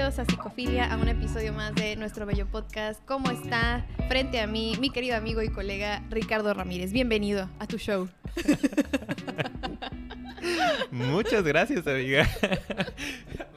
bienvenidos a Psicofilia, a un episodio más de nuestro bello podcast. ¿Cómo está frente a mí mi querido amigo y colega Ricardo Ramírez? Bienvenido a tu show. Muchas gracias, amiga.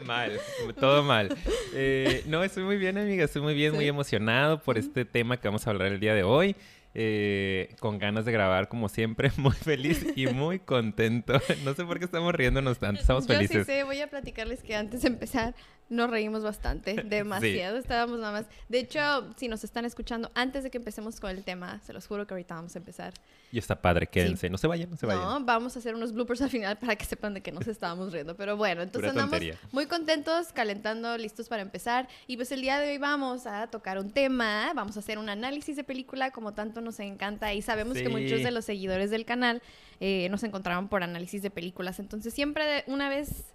mal, todo mal. Eh, no, estoy muy bien, amiga. Estoy muy bien, muy emocionado por este tema que vamos a hablar el día de hoy. Eh, con ganas de grabar como siempre, muy feliz y muy contento. No sé por qué estamos riéndonos tanto, estamos felices. Yo sí sé, voy a platicarles que antes de empezar nos reímos bastante, demasiado. Estábamos nada más. De hecho, si nos están escuchando antes de que empecemos con el tema, se los juro que ahorita vamos a empezar. Y está padre, quédense, no se vayan, no se vayan. No, vamos a hacer unos bloopers al final para que sepan de que nos estábamos riendo. Pero bueno, entonces andamos muy contentos, calentando, listos para empezar. Y pues el día de hoy vamos a tocar un tema, vamos a hacer un análisis de película como tanto nos encanta y sabemos que muchos de los seguidores del canal eh, nos encontraron por análisis de películas. Entonces siempre una vez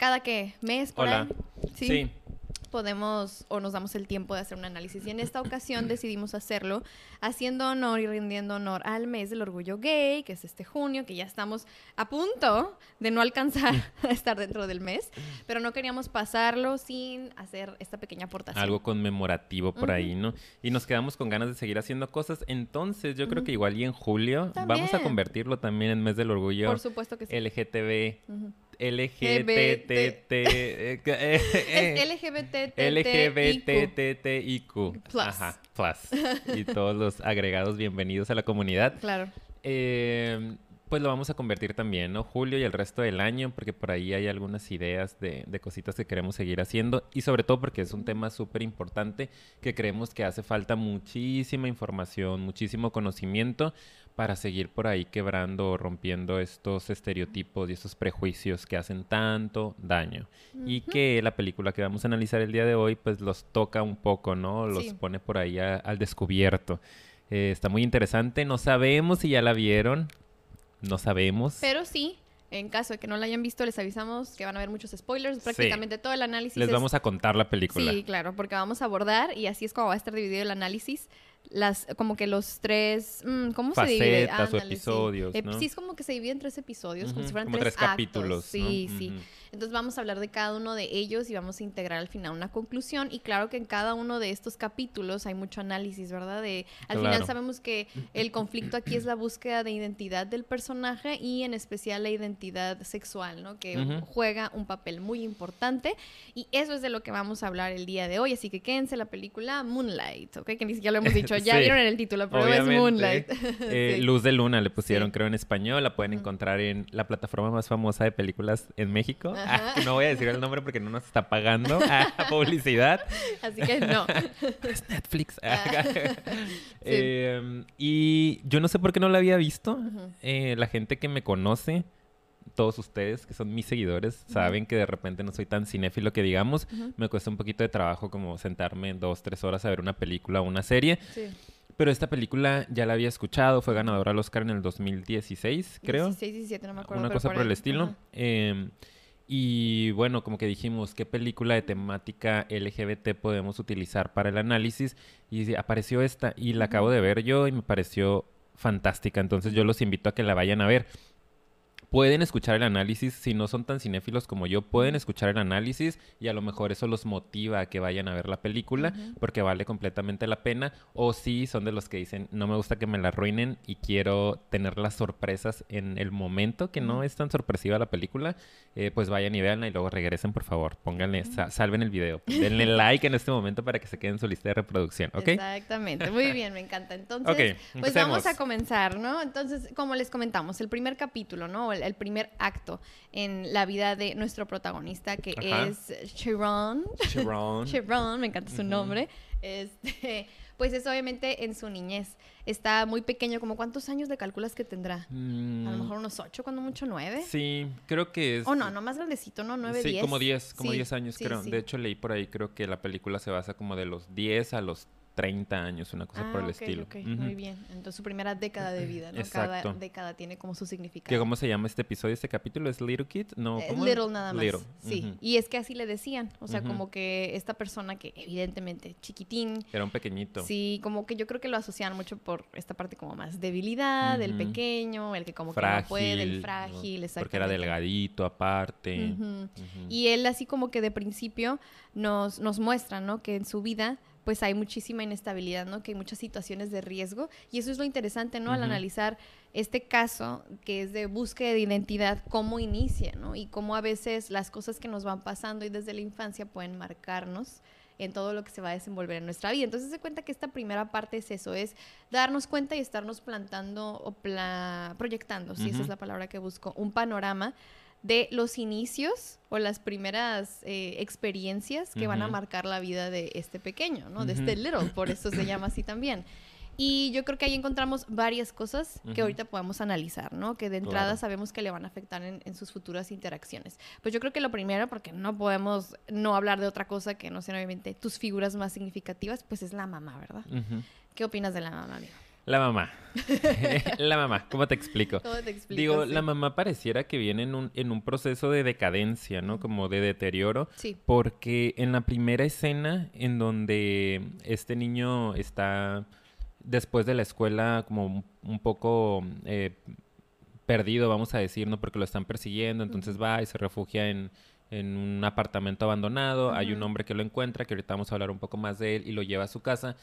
cada que mes por Hola. ¿Sí? podemos o nos damos el tiempo de hacer un análisis. Y en esta ocasión decidimos hacerlo haciendo honor y rindiendo honor al mes del orgullo gay, que es este junio, que ya estamos a punto de no alcanzar a estar dentro del mes, pero no queríamos pasarlo sin hacer esta pequeña aportación. Algo conmemorativo por ahí, ¿no? Y nos quedamos con ganas de seguir haciendo cosas. Entonces, yo creo que igual y en julio vamos a convertirlo también en mes del orgullo. Por supuesto que sí. LGTB. LGBTT. LGBTTIQ. Plus. Ajá, plus. Y todos los agregados bienvenidos a la comunidad. Claro. Eh, pues lo vamos a convertir también, ¿no? Julio y el resto del año, porque por ahí hay algunas ideas de, de cositas que queremos seguir haciendo y sobre todo porque es un tema súper importante que creemos que hace falta muchísima información, muchísimo conocimiento para seguir por ahí quebrando o rompiendo estos estereotipos y estos prejuicios que hacen tanto daño. Y que la película que vamos a analizar el día de hoy, pues los toca un poco, ¿no? Los pone por ahí al descubierto. Eh, está muy interesante. No sabemos si ya la vieron. No sabemos. Pero sí, en caso de que no la hayan visto, les avisamos que van a haber muchos spoilers. Prácticamente todo el análisis. Les vamos a contar la película. Sí, claro, porque vamos a abordar y así es como va a estar dividido el análisis las como que los tres mm, cómo se divide o episodios sí. sí es como que se divide en tres episodios como si fueran tres, capítulos sí sí. Entonces vamos a hablar de cada uno de ellos y vamos a integrar al final una conclusión. Y claro que en cada uno de estos capítulos hay mucho análisis verdad de al final sabemos que el conflicto aquí es la búsqueda de identidad del personaje y en especial la identidad sexual no que juega un papel muy importante. Y eso es de lo que vamos a hablar el día de hoy. Así que quédense la película Moonlight ¿ok? que ni siquiera lo hemos dicho ya vieron en el título, pero es Moonlight. Eh, Luz de Luna le pusieron, creo, en español. La pueden encontrar en la plataforma más famosa de películas en México. Ah, no voy a decir el nombre porque no nos está pagando publicidad. Así que no. es Netflix. Ah. Em, y yo no sé por qué no la había visto. Eh, la gente que me conoce todos ustedes, que son mis seguidores, saben que de repente no soy tan cinéfilo que digamos. Me cuesta un poquito de trabajo como sentarme dos, tres horas a ver una película o una serie. Pero esta película ya la había escuchado, fue ganadora al Oscar en el 2016, creo. 16, 17, no me acuerdo. Una cosa por, el estilo. Em, y bueno, como que dijimos, ¿qué película de temática LGBT podemos utilizar para el análisis? Y apareció esta y la acabo de ver yo y me pareció fantástica. Entonces yo los invito a que la vayan a ver pueden escuchar el análisis, si no son tan cinéfilos como yo, pueden escuchar el análisis y a lo mejor eso los motiva a que vayan a ver la película porque vale completamente la pena. O si son de los que dicen, no me gusta que me la arruinen y quiero tener las sorpresas en el momento, que no es tan sorpresiva la película, eh, pues vayan y veanla y luego regresen, por favor. Pónganle, salven el video. Denle like en este momento para que se quede en su lista de reproducción, ¿ok? Exactamente. Muy bien, me encanta. Entonces, pues vamos a comenzar, ¿no? Entonces, como les comentamos, el primer capítulo, ¿no? El primer acto en la vida de nuestro protagonista, que es Chiron. Chiron. Chiron, me encanta su nombre. Este, pues es obviamente en su niñez. Está muy pequeño, como cuántos años le calculas que tendrá? A lo mm. mejor unos ocho, cuando mucho nueve. Sí, creo que es. O no, no más grandecito, ¿no? Nueve, sí, como diez, como diez años creo. De hecho leí por ahí, creo que la película se basa como de los diez a los 30 años, una cosa por el ah, estilo. Ok, muy bien. Entonces su primera década de vida, ¿no? Cada década tiene como su significado. ¿Qué, ¿Cómo se llama este episodio, este capítulo? ¿Es Little Kid? No, eh, Little nada más. Sí, y es que así le decían, o sea, como que esta persona que evidentemente chiquitín. Era un pequeñito. Sí, como que yo creo que lo asocian mucho por esta parte como más debilidad, el pequeño, el que como que no puede, el frágil, exactamente. Porque era delgadito aparte. Y él así como que de principio nos, nos muestra, ¿no? Que en su vida pues hay muchísima inestabilidad, ¿no? Que hay muchas situaciones de riesgo. Y eso es lo interesante, ¿no? Al analizar este caso que es de búsqueda de identidad, cómo inicia, ¿no? Y cómo a veces las cosas que nos van pasando y desde la infancia pueden marcarnos en todo lo que se va a desenvolver en nuestra vida. Entonces se cuenta que esta primera parte es eso, es darnos cuenta y estarnos plantando o proyectando, si esa es la palabra que busco, un panorama de los inicios o las primeras eh, experiencias que van a marcar la vida de este pequeño, ¿no? De este little, por eso se llama así también. Y yo creo que ahí encontramos varias cosas que ahorita podemos analizar, ¿no? Que de entrada sabemos que le van a afectar en, sus futuras interacciones. Pues yo creo que lo primero, porque no podemos no hablar de otra cosa que no sean obviamente tus figuras más significativas, pues es la mamá, ¿verdad? ¿Qué opinas de la mamá, amigo? La mamá. la mamá, ¿cómo te explico? ¿Cómo te explico? Digo, la mamá pareciera que viene en un, en un proceso de decadencia, ¿no? Como de deterioro. Sí. Porque en la primera escena en donde este niño está después de la escuela como un, poco eh, perdido, vamos a decir, ¿no? Porque lo están persiguiendo, entonces va y se refugia en, un apartamento abandonado. Hay un hombre que lo encuentra, que ahorita vamos a hablar un poco más de él, y lo lleva a su casa.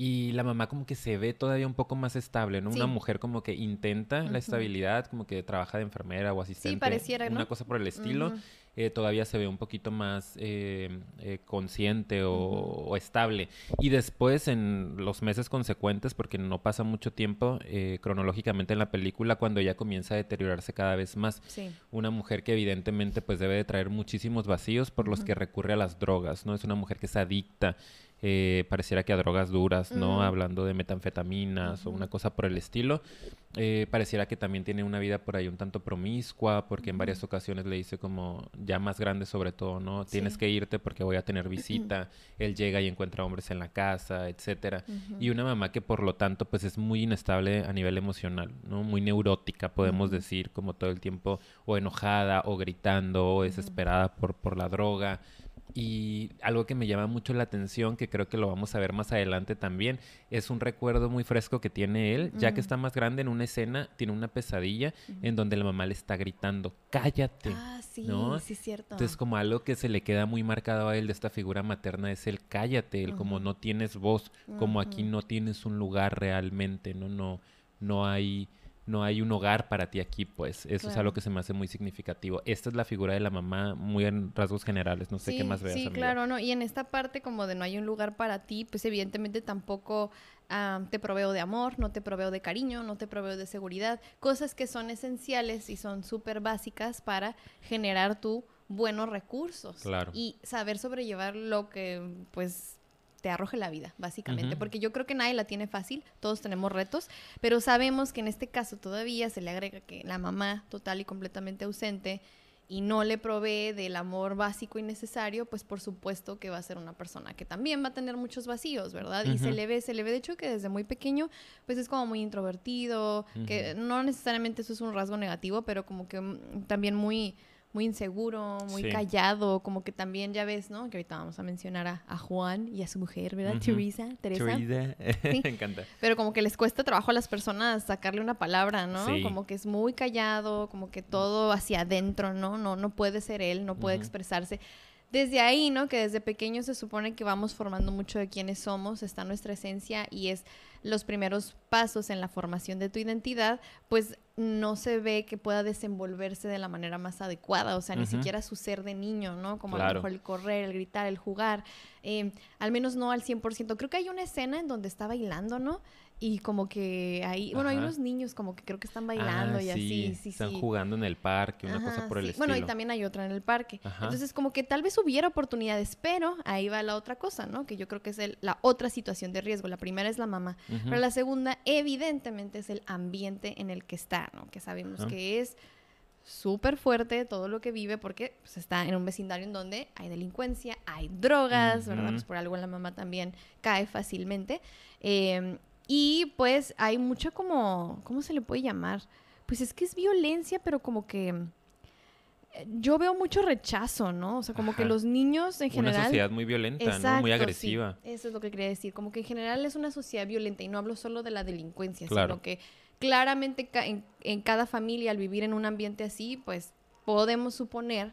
Y la mamá como que se ve todavía un poco más estable, ¿no? Una mujer como que intenta la estabilidad, como que trabaja de enfermera o asistente. Sí, pareciera, ¿no? Una cosa por el estilo. Eh, todavía se ve un poquito más eh, eh, consciente o, estable. Y después, en los meses consecuentes, porque no pasa mucho tiempo cronológicamente en la película, cuando ella comienza a deteriorarse cada vez más. Una mujer que evidentemente pues debe de traer muchísimos vacíos por los que recurre a las drogas, ¿no? Es una mujer que es adicta eh, pareciera que a drogas duras, ¿no? Hablando de metanfetaminas o una cosa por el estilo. Eh, pareciera que también tiene una vida por ahí un tanto promiscua, porque en varias ocasiones le dice como, ya más grande sobre todo, ¿no? Tienes que irte porque voy a tener visita. Él llega y encuentra hombres en la casa, etcétera. Y una mamá que por lo tanto pues es muy inestable a nivel emocional, ¿no? Muy neurótica, podemos decir, como todo el tiempo o enojada o gritando o desesperada por, por la droga. Y algo que me llama mucho la atención, que creo que lo vamos a ver más adelante también, es un recuerdo muy fresco que tiene él, ya que está más grande en una escena, tiene una pesadilla en donde la mamá le está gritando, cállate. Ah, sí, ¿no? sí, cierto. Entonces, como algo que se le queda muy marcado a él de esta figura materna es el cállate, el como no tienes voz, como aquí no tienes un lugar realmente, no, no, no hay no hay un hogar para ti aquí, pues eso es algo que se me hace muy significativo. Esta es la figura de la mamá muy en rasgos generales, no sé qué más veas. Sí, claro, no, y en esta parte como de no hay un lugar para ti, pues evidentemente tampoco te proveo de amor, no te proveo de cariño, no te proveo de seguridad, cosas que son esenciales y son súper básicas para generar tu buenos recursos claro. y saber sobrellevar lo que pues te arroje la vida, básicamente, porque yo creo que nadie la tiene fácil, todos tenemos retos, pero sabemos que en este caso todavía se le agrega que la mamá total y completamente ausente y no le provee del amor básico y necesario, pues por supuesto que va a ser una persona que también va a tener muchos vacíos, ¿verdad? Y se le ve, se le ve de hecho que desde muy pequeño, pues es como muy introvertido, que no necesariamente eso es un rasgo negativo, pero como que mm, también muy muy inseguro, muy callado, como que también ya ves, ¿no? Que ahorita vamos a mencionar a, Juan y a su mujer, ¿verdad? Teresa, Teresa. Teresa, me encanta. Pero como que les cuesta trabajo a las personas sacarle una palabra, ¿no? Como que es muy callado, como que todo hacia adentro, ¿no? No, no puede ser él, no puede expresarse desde ahí, ¿no? Que desde pequeño se supone que vamos formando mucho de quiénes somos, está nuestra esencia y es los primeros pasos en la formación de tu identidad, pues no se ve que pueda desenvolverse de la manera más adecuada, o sea, ni siquiera su ser de niño, ¿no? Como a lo mejor el correr, el gritar, el jugar, eh, al menos no al 100%. Creo que hay una escena en donde está bailando, ¿no? Y como que ahí, bueno, hay unos niños como que creo que están bailando ah, y así, sí, Están jugando en el parque, una cosa por el estilo. Bueno, y también hay otra en el parque. Entonces, como que tal vez hubiera oportunidades, pero ahí va la otra cosa, ¿no? Que yo creo que es la otra situación de riesgo. La primera es la mamá, pero la segunda, evidentemente, es el ambiente en el que está, ¿no? Que sabemos que es súper fuerte todo lo que vive porque pues, está en un vecindario en donde hay delincuencia, hay drogas, ¿verdad? Pues por algo la mamá también cae fácilmente. Em, y pues hay mucho como, ¿cómo se le puede llamar? Pues es que es violencia, pero como que eh, yo veo mucho rechazo, ¿no? O sea, como que los niños en general... Una sociedad muy violenta, ¿no? Muy agresiva. eso es lo que quería decir. Como que en general es una sociedad violenta y no hablo solo de la delincuencia, sino que claramente en, cada familia al vivir en un ambiente así, pues podemos suponer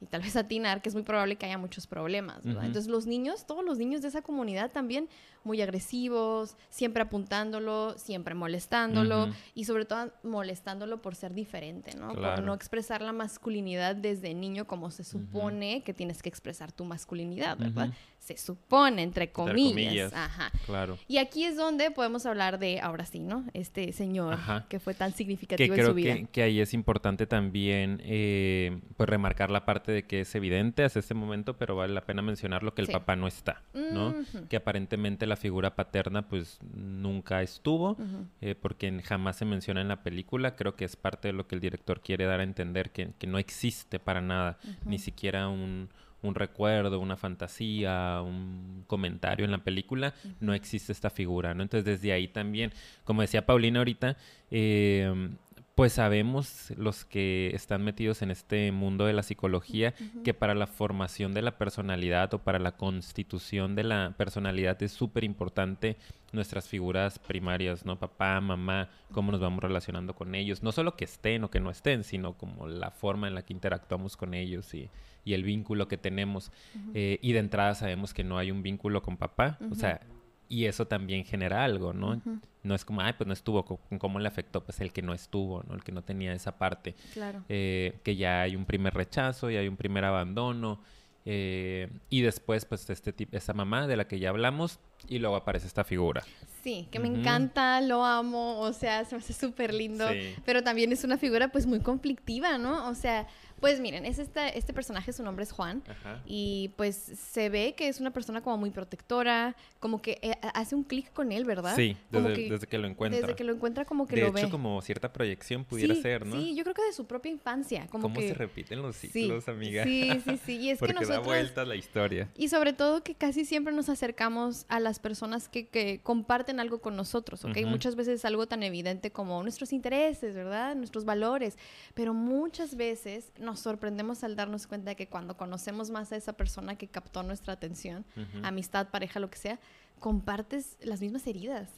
y tal vez atinar que es muy probable que haya muchos problemas. Entonces los niños, todos los niños de esa comunidad también muy agresivos, siempre apuntándolo, siempre molestándolo y sobre todo molestándolo por ser diferente, ¿no? Por no expresar la masculinidad desde niño como se supone que tienes que expresar tu masculinidad, ¿verdad? Se supone, entre comillas. Ajá. Claro. Y aquí es donde podemos hablar de, ahora sí, ¿no? Este señor que fue tan significativo en su vida. Que, que ahí es importante también, eh, pues, remarcar la parte de que es evidente hasta este momento, pero vale la pena mencionarlo que el papá no está, ¿no? Que aparentemente la figura paterna pues nunca estuvo, eh, porque jamás se menciona en la película. Creo que es parte de lo que el director quiere dar a entender, que, no existe para nada, ni siquiera un, recuerdo, una fantasía, un comentario en la película, no existe esta figura, ¿no? Entonces desde ahí también, como decía Paulina ahorita, eh, pues sabemos los que están metidos en este mundo de la psicología que para la formación de la personalidad o para la constitución de la personalidad es súper importante nuestras figuras primarias, ¿no? Papá, mamá, cómo nos vamos relacionando con ellos, no solo que estén o que no estén, sino como la forma en la que interactuamos con ellos y, el vínculo que tenemos. Eh, y de entrada sabemos que no hay un vínculo con papá, o sea, y eso también genera algo, ¿no? No es como, ay, pues no estuvo, ¿cómo le afectó? Pues el que no estuvo, ¿no? El que no tenía esa parte. Claro. Eh, que ya hay un primer rechazo, y hay un primer abandono. Eh, y después, pues, este esa mamá de la que ya hablamos, y luego aparece esta figura. Sí, que me encanta, lo amo, o sea, se me hace súper lindo, pero también es una figura, pues, muy conflictiva, ¿no? O sea, pues miren, es este, este personaje, su nombre es Juan, y pues se ve que es una persona como muy protectora, como que eh, hace un clic con él, ¿verdad? Sí, desde que, lo encuentra. Desde que lo encuentra como que lo ve. De hecho, como cierta proyección pudiera ser, ¿no? Sí, yo creo que de su propia infancia. Como ¿Cómo se repiten los ciclos, amiga? Sí, sí, sí, y es Porque que nosotros... da vueltas la historia. Y sobre todo que casi siempre nos acercamos a las personas que, que comparten algo con nosotros, ¿ok? Muchas veces es algo tan evidente como nuestros intereses, ¿verdad? Nuestros valores, pero muchas veces nos sorprendemos al darnos cuenta de que cuando conocemos más a esa persona que captó nuestra atención, amistad, pareja, lo que sea, compartes las mismas heridas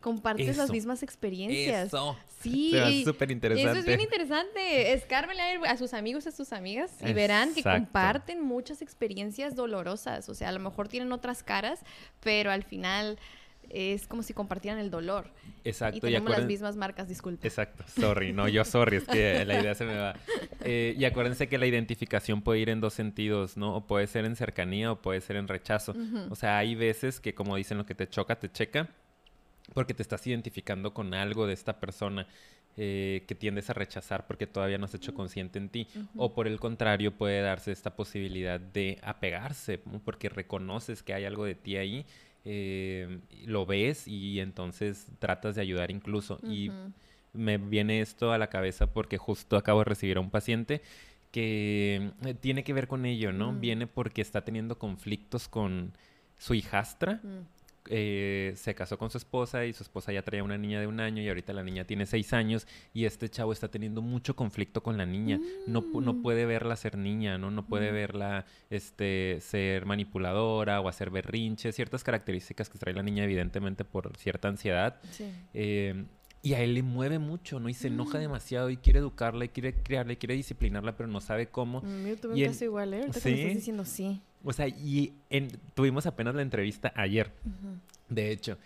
compartes las mismas experiencias. Eso. Sí. súper interesante. Eso es bien interesante. Escármenle a sus amigos, a sus amigas y verán que comparten muchas experiencias dolorosas. O sea, a lo mejor tienen otras caras, pero al final es como si compartieran el dolor. Exacto. Y tenemos las mismas marcas, disculpe. Exacto. Sorry, no, yo sorry, es que la idea se me va. Eh, y acuérdense que la identificación puede ir en dos sentidos, ¿no? O puede ser en cercanía o puede ser en rechazo. O sea, hay veces que como dicen lo que te choca, te checa, porque te estás identificando con algo de esta persona. Eh, que tiendes a rechazar porque todavía no has hecho consciente en ti. O por el contrario, puede darse esta posibilidad de apegarse, porque reconoces que hay algo de ti ahí eh, lo ves y entonces tratas de ayudar incluso. Y me viene esto a la cabeza porque justo acabo de recibir a un paciente que eh, tiene que ver con ello, ¿no? Mm. Viene porque está teniendo conflictos con su hijastra. Mm. Eh, se casó con su esposa y su esposa ya traía una niña de un año y ahorita la niña tiene seis años y este chavo está teniendo mucho conflicto con la niña. No, no mm. puede verla ser niña, ¿no? No puede mm. verla este, ser manipuladora o hacer berrinches, ciertas características que trae la niña evidentemente por cierta ansiedad. Eh, y a él le mueve mucho, ¿no? Y se enoja mm. demasiado y quiere educarla y quiere criarla y quiere disciplinarla, pero no sabe cómo. Yo tuve un caso igual, ¿eh? Ahorita ¿Sí? estás diciendo sí. O sea, y tuvimos apenas la entrevista ayer, de hecho.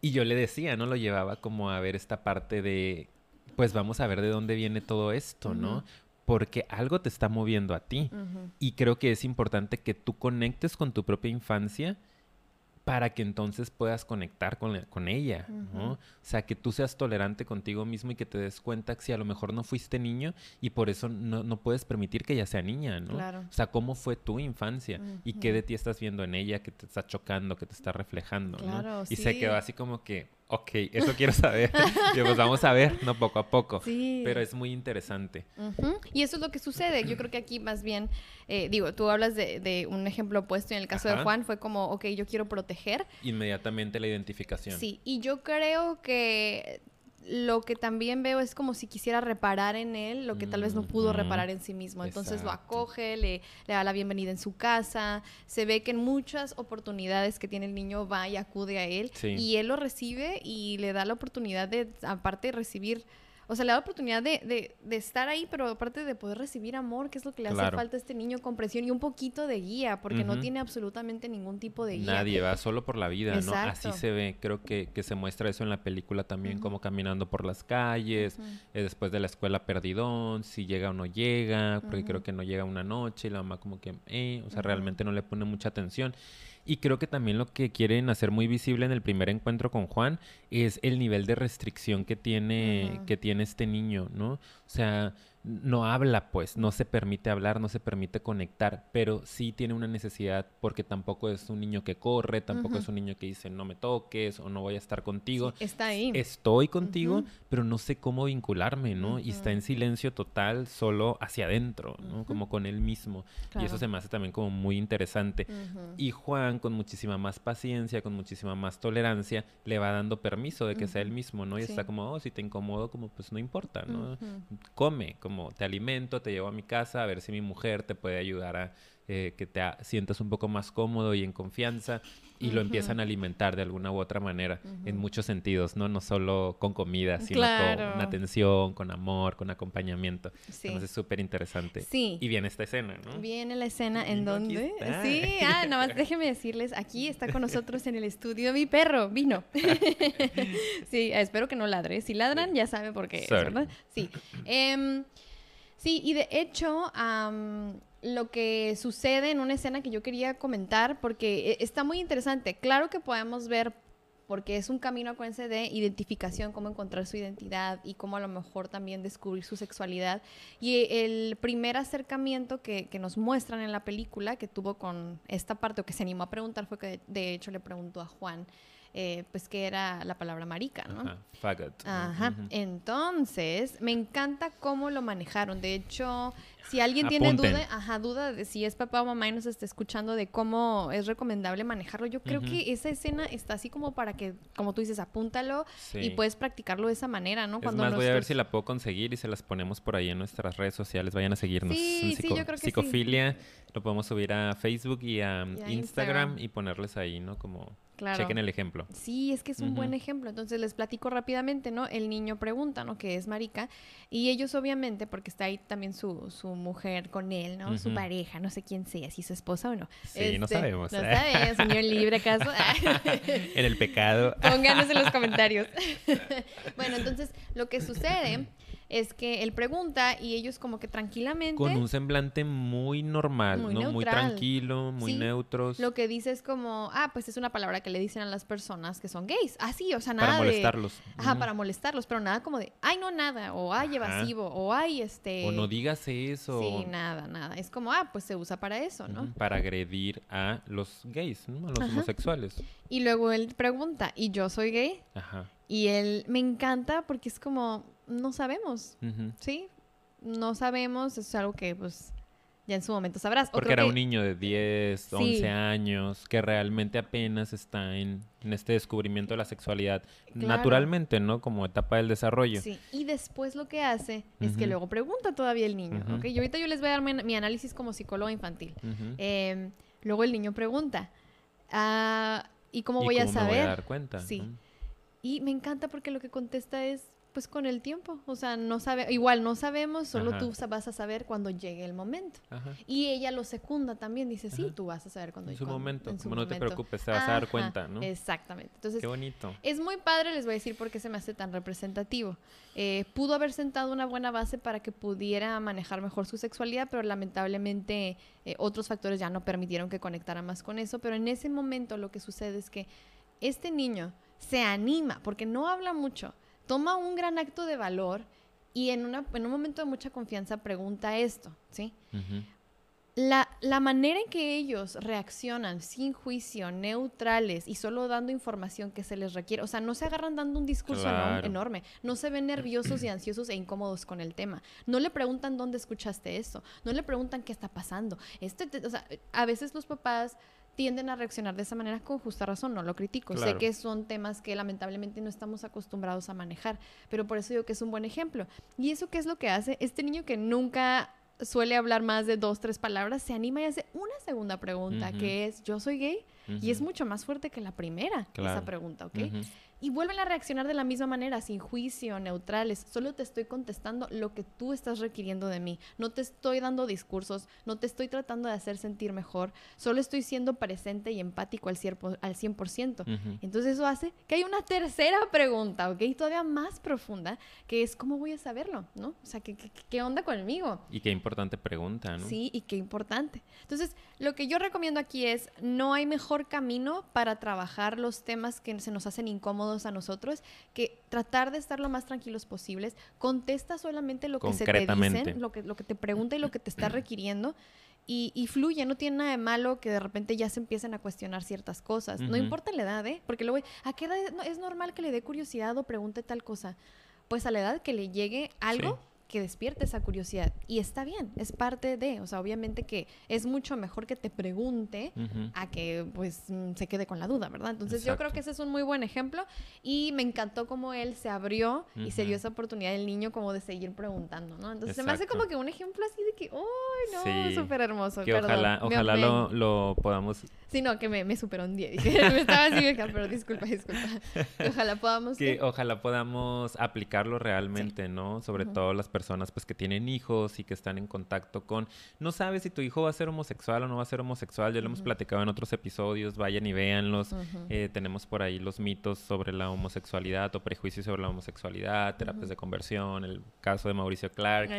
Y yo le decía, ¿no? Lo llevaba como a ver esta parte de, pues vamos a ver de dónde viene todo esto, ¿no? Porque algo te está moviendo a ti. Y creo que es importante que tú conectes con tu propia infancia para que entonces puedas conectar con, con ella, ¿no? O sea, que tú seas tolerante contigo mismo y que te des cuenta que si a lo mejor no fuiste niño y por eso no, no puedes permitir que ella sea niña, ¿no? Claro. O sea, cómo fue tu infancia y qué de ti estás viendo en ella que te está chocando, que te está reflejando, ¿no? Y se quedó así como que, ok, eso quiero saber. y pues vamos a ver, ¿no? Poco a poco. Sí. Pero es muy interesante. Y eso es lo que sucede. Yo creo que aquí más bien, eh, digo, tú hablas de, un ejemplo opuesto en el caso de Juan, fue como, ok, yo quiero proteger. Inmediatamente la identificación. Sí, y yo creo que lo que también veo es como si quisiera reparar en él lo que tal vez no pudo reparar en sí mismo. Entonces lo acoge, le, le, da la bienvenida en su casa. Se ve que en muchas oportunidades que tiene el niño va y acude a él. Y él lo recibe y le da la oportunidad de, aparte de recibir o sea, le da oportunidad de, de, estar ahí, pero aparte de poder recibir amor, que es lo que le hace falta a este niño, comprensión y un poquito de guía, porque no tiene absolutamente ningún tipo de guía. Nadie va solo por la vida, ¿no? Así se ve, creo que, que, se muestra eso en la película también, como caminando por las calles, eh, después de la escuela perdidón, si llega o no llega, porque creo que no llega una noche y la mamá como que, eh, o sea, realmente no le pone mucha atención. Y creo que también lo que quieren hacer muy visible en el primer encuentro con Juan es el nivel de restricción que tiene, que tiene este niño, ¿no? O sea, no habla, pues, no se permite hablar, no se permite conectar, pero sí tiene una necesidad porque tampoco es un niño que corre, tampoco es un niño que dice no me toques o no voy a estar contigo. está ahí. Estoy contigo, pero no sé cómo vincularme, ¿no? Y está en silencio total, solo hacia adentro, ¿no? Como con él mismo. Y eso se me hace también como muy interesante. Y Juan, con muchísima más paciencia, con muchísima más tolerancia, le va dando permiso de que sea él mismo, ¿no? Y está como, oh, si te incomodo, como pues no importa, ¿no? Come, como te alimento, te llevo a mi casa, a ver si mi mujer te puede ayudar a eh, que te sientas un poco más cómodo y en confianza y lo empiezan a alimentar de alguna u otra manera en muchos sentidos, ¿no? No solo con comida, sino con atención, con amor, con acompañamiento. Sí. Entonces es súper interesante. Sí. Y viene esta escena, ¿no? Viene la escena en donde... Sí, ah, nomás déjenme decirles, aquí está con nosotros en el estudio mi perro, vino. sí, espero que no ladre. Si ladran, ya saben por qué, ¿verdad? Sí. Eh, Sí, y de hecho, lo que sucede en una escena que yo quería comentar, porque e, está muy interesante. Claro que podemos ver, porque es un camino, acuérdense, de identificación, cómo encontrar su identidad y cómo a lo mejor también descubrir su sexualidad. Y el primer acercamiento que, que nos muestran en la película, que tuvo con esta parte, o que se animó a preguntar, fue que de hecho le preguntó a Juan eh, pues que era la palabra marica, ¿no? Ajá, faggot. Ajá. Entonces, me encanta cómo lo manejaron. De hecho, si alguien tiene duda, ajá, duda de si es papá o mamá y nos está escuchando de cómo es recomendable manejarlo, yo creo que esa escena está así como para que, como tú dices, apúntalo y puedes practicarlo de esa manera, ¿no? Cuando es más, voy a ver si la puedo conseguir y se las ponemos por ahí en nuestras redes sociales. Vayan a seguirnos. Sí, sí, yo creo que Psicofilia, lo podemos subir a Facebook y a, Instagram, y ponerles ahí, ¿no? Como Chequen el ejemplo. Sí, es que es un buen ejemplo. Entonces les platico rápidamente, ¿no? El niño pregunta, ¿no? Que es marica. Y ellos obviamente, porque está ahí también su, su mujer con él, ¿no? Su pareja, no sé quién sea, si su esposa o no. Sí, no este, sabemos. No sabemos, señor libre acaso. en el pecado. Pónganos en los comentarios. bueno, entonces lo que sucede es que él pregunta y ellos como que tranquilamente... Con un semblante muy normal, ¿no? Muy tranquilo, muy neutros. Lo que dice es como, ah, pues es una palabra que le dicen a las personas que son gays. Ah, sí, o sea, nada Para molestarlos. Ajá, para molestarlos, pero nada como de, ay, no, nada, o ay, evasivo, o ay, este... O no digas eso. Sí, nada, nada. Es como, ah, pues se usa para eso, ¿no? Para agredir a los gays, ¿no? A los homosexuales. Y luego él pregunta, ¿y yo soy gay? Ajá. Y él me encanta porque es como no sabemos, ¿sí? No sabemos, es algo que pues ya en su momento sabrás. Porque era un niño de 10, 11 años que realmente apenas está en, este descubrimiento de la sexualidad naturalmente, ¿no? Como etapa del desarrollo. Sí, y después lo que hace es que luego pregunta todavía el niño, ¿ok? Y ahorita yo les voy a dar mi, análisis como psicóloga infantil. Em, luego el niño pregunta, ah, ¿y cómo voy a saber? Me voy a dar cuenta. Sí. Y me encanta porque lo que contesta es, pues con el tiempo. O sea, no sabe, igual no sabemos, solo tú vas a saber cuando llegue el momento. Y ella lo secunda también, dice, sí, tú vas a saber cuando llegue. En su momento, como no te preocupes, te vas a dar cuenta, ¿no? Exactamente. Entonces, Qué bonito. Es muy padre, les voy a decir por qué se me hace tan representativo. Eh, pudo haber sentado una buena base para que pudiera manejar mejor su sexualidad, pero lamentablemente eh, otros factores ya no permitieron que conectara más con eso. Pero en ese momento lo que sucede es que este niño se anima, porque no habla mucho, toma un gran acto de valor y en, una, en un momento de mucha confianza pregunta esto, ¿sí? la, la, manera en que ellos reaccionan sin juicio, neutrales y solo dando información que se les requiere, o sea, no se agarran dando un discurso enorme, no se ven nerviosos y ansiosos e incómodos con el tema, no le preguntan dónde escuchaste eso, no le preguntan qué está pasando. Este, o sea, a veces los papás tienden a reaccionar de esa manera con justa razón, no lo critico. Sé que son temas que lamentablemente no estamos acostumbrados a manejar, pero por eso digo que es un buen ejemplo. ¿Y eso qué es lo que hace? Este niño que nunca suele hablar más de dos, tres palabras, se anima y hace una segunda pregunta, que es, ¿yo soy gay? Y es mucho más fuerte que la primera, esa pregunta, ¿ok? Y vuelven a reaccionar de la misma manera, sin juicio, neutrales. Solo te estoy contestando lo que tú estás requiriendo de mí. No te estoy dando discursos, no te estoy tratando de hacer sentir mejor, solo estoy siendo presente y empático al 100%. Entonces eso hace que hay una tercera pregunta, ¿ok? Todavía más profunda, que es ¿cómo voy a saberlo? ¿No? O sea, ¿qué, qué, onda conmigo? Y qué importante pregunta, ¿no? Sí, y qué importante. Entonces, lo que yo recomiendo aquí es, no hay mejor camino para trabajar los temas que se nos hacen incómodos a nosotros, que tratar de estar lo más tranquilos posibles, contesta solamente lo que se te dicen, lo que, lo que te pregunta y lo que te está requiriendo. Y, fluye, no tiene nada de malo que de repente ya se empiecen a cuestionar ciertas cosas. No importa la edad, ¿eh? Porque luego, ¿a qué edad es normal que le dé curiosidad o pregunte tal cosa? Pues a la edad que le llegue algo, que despierte esa curiosidad. Y está bien, es parte de, o sea, obviamente que es mucho mejor que te pregunte a que pues mm, se quede con la duda, ¿verdad? Entonces yo creo que ese es un muy buen ejemplo y me encantó cómo él se abrió y se dio esa oportunidad del niño como de seguir preguntando, ¿no? Entonces se me hace como que un ejemplo así de que, ¡ay, no! Súper hermoso. Que ojalá, ojalá lo, lo, podamos... Sí, no, que me, me superó un día. Dije, me estaba así, pero disculpa, disculpa. ojalá podamos... Que, ojalá podamos aplicarlo realmente, ¿no? Sobre todo las personas pues que tienen hijos y que están en contacto con, no sabes si tu hijo va a ser homosexual o no va a ser homosexual, ya lo hemos platicado en otros episodios, vayan y véanlos, eh, tenemos por ahí los mitos sobre la homosexualidad o prejuicios sobre la homosexualidad, terapias de conversión, el caso de Mauricio Clark,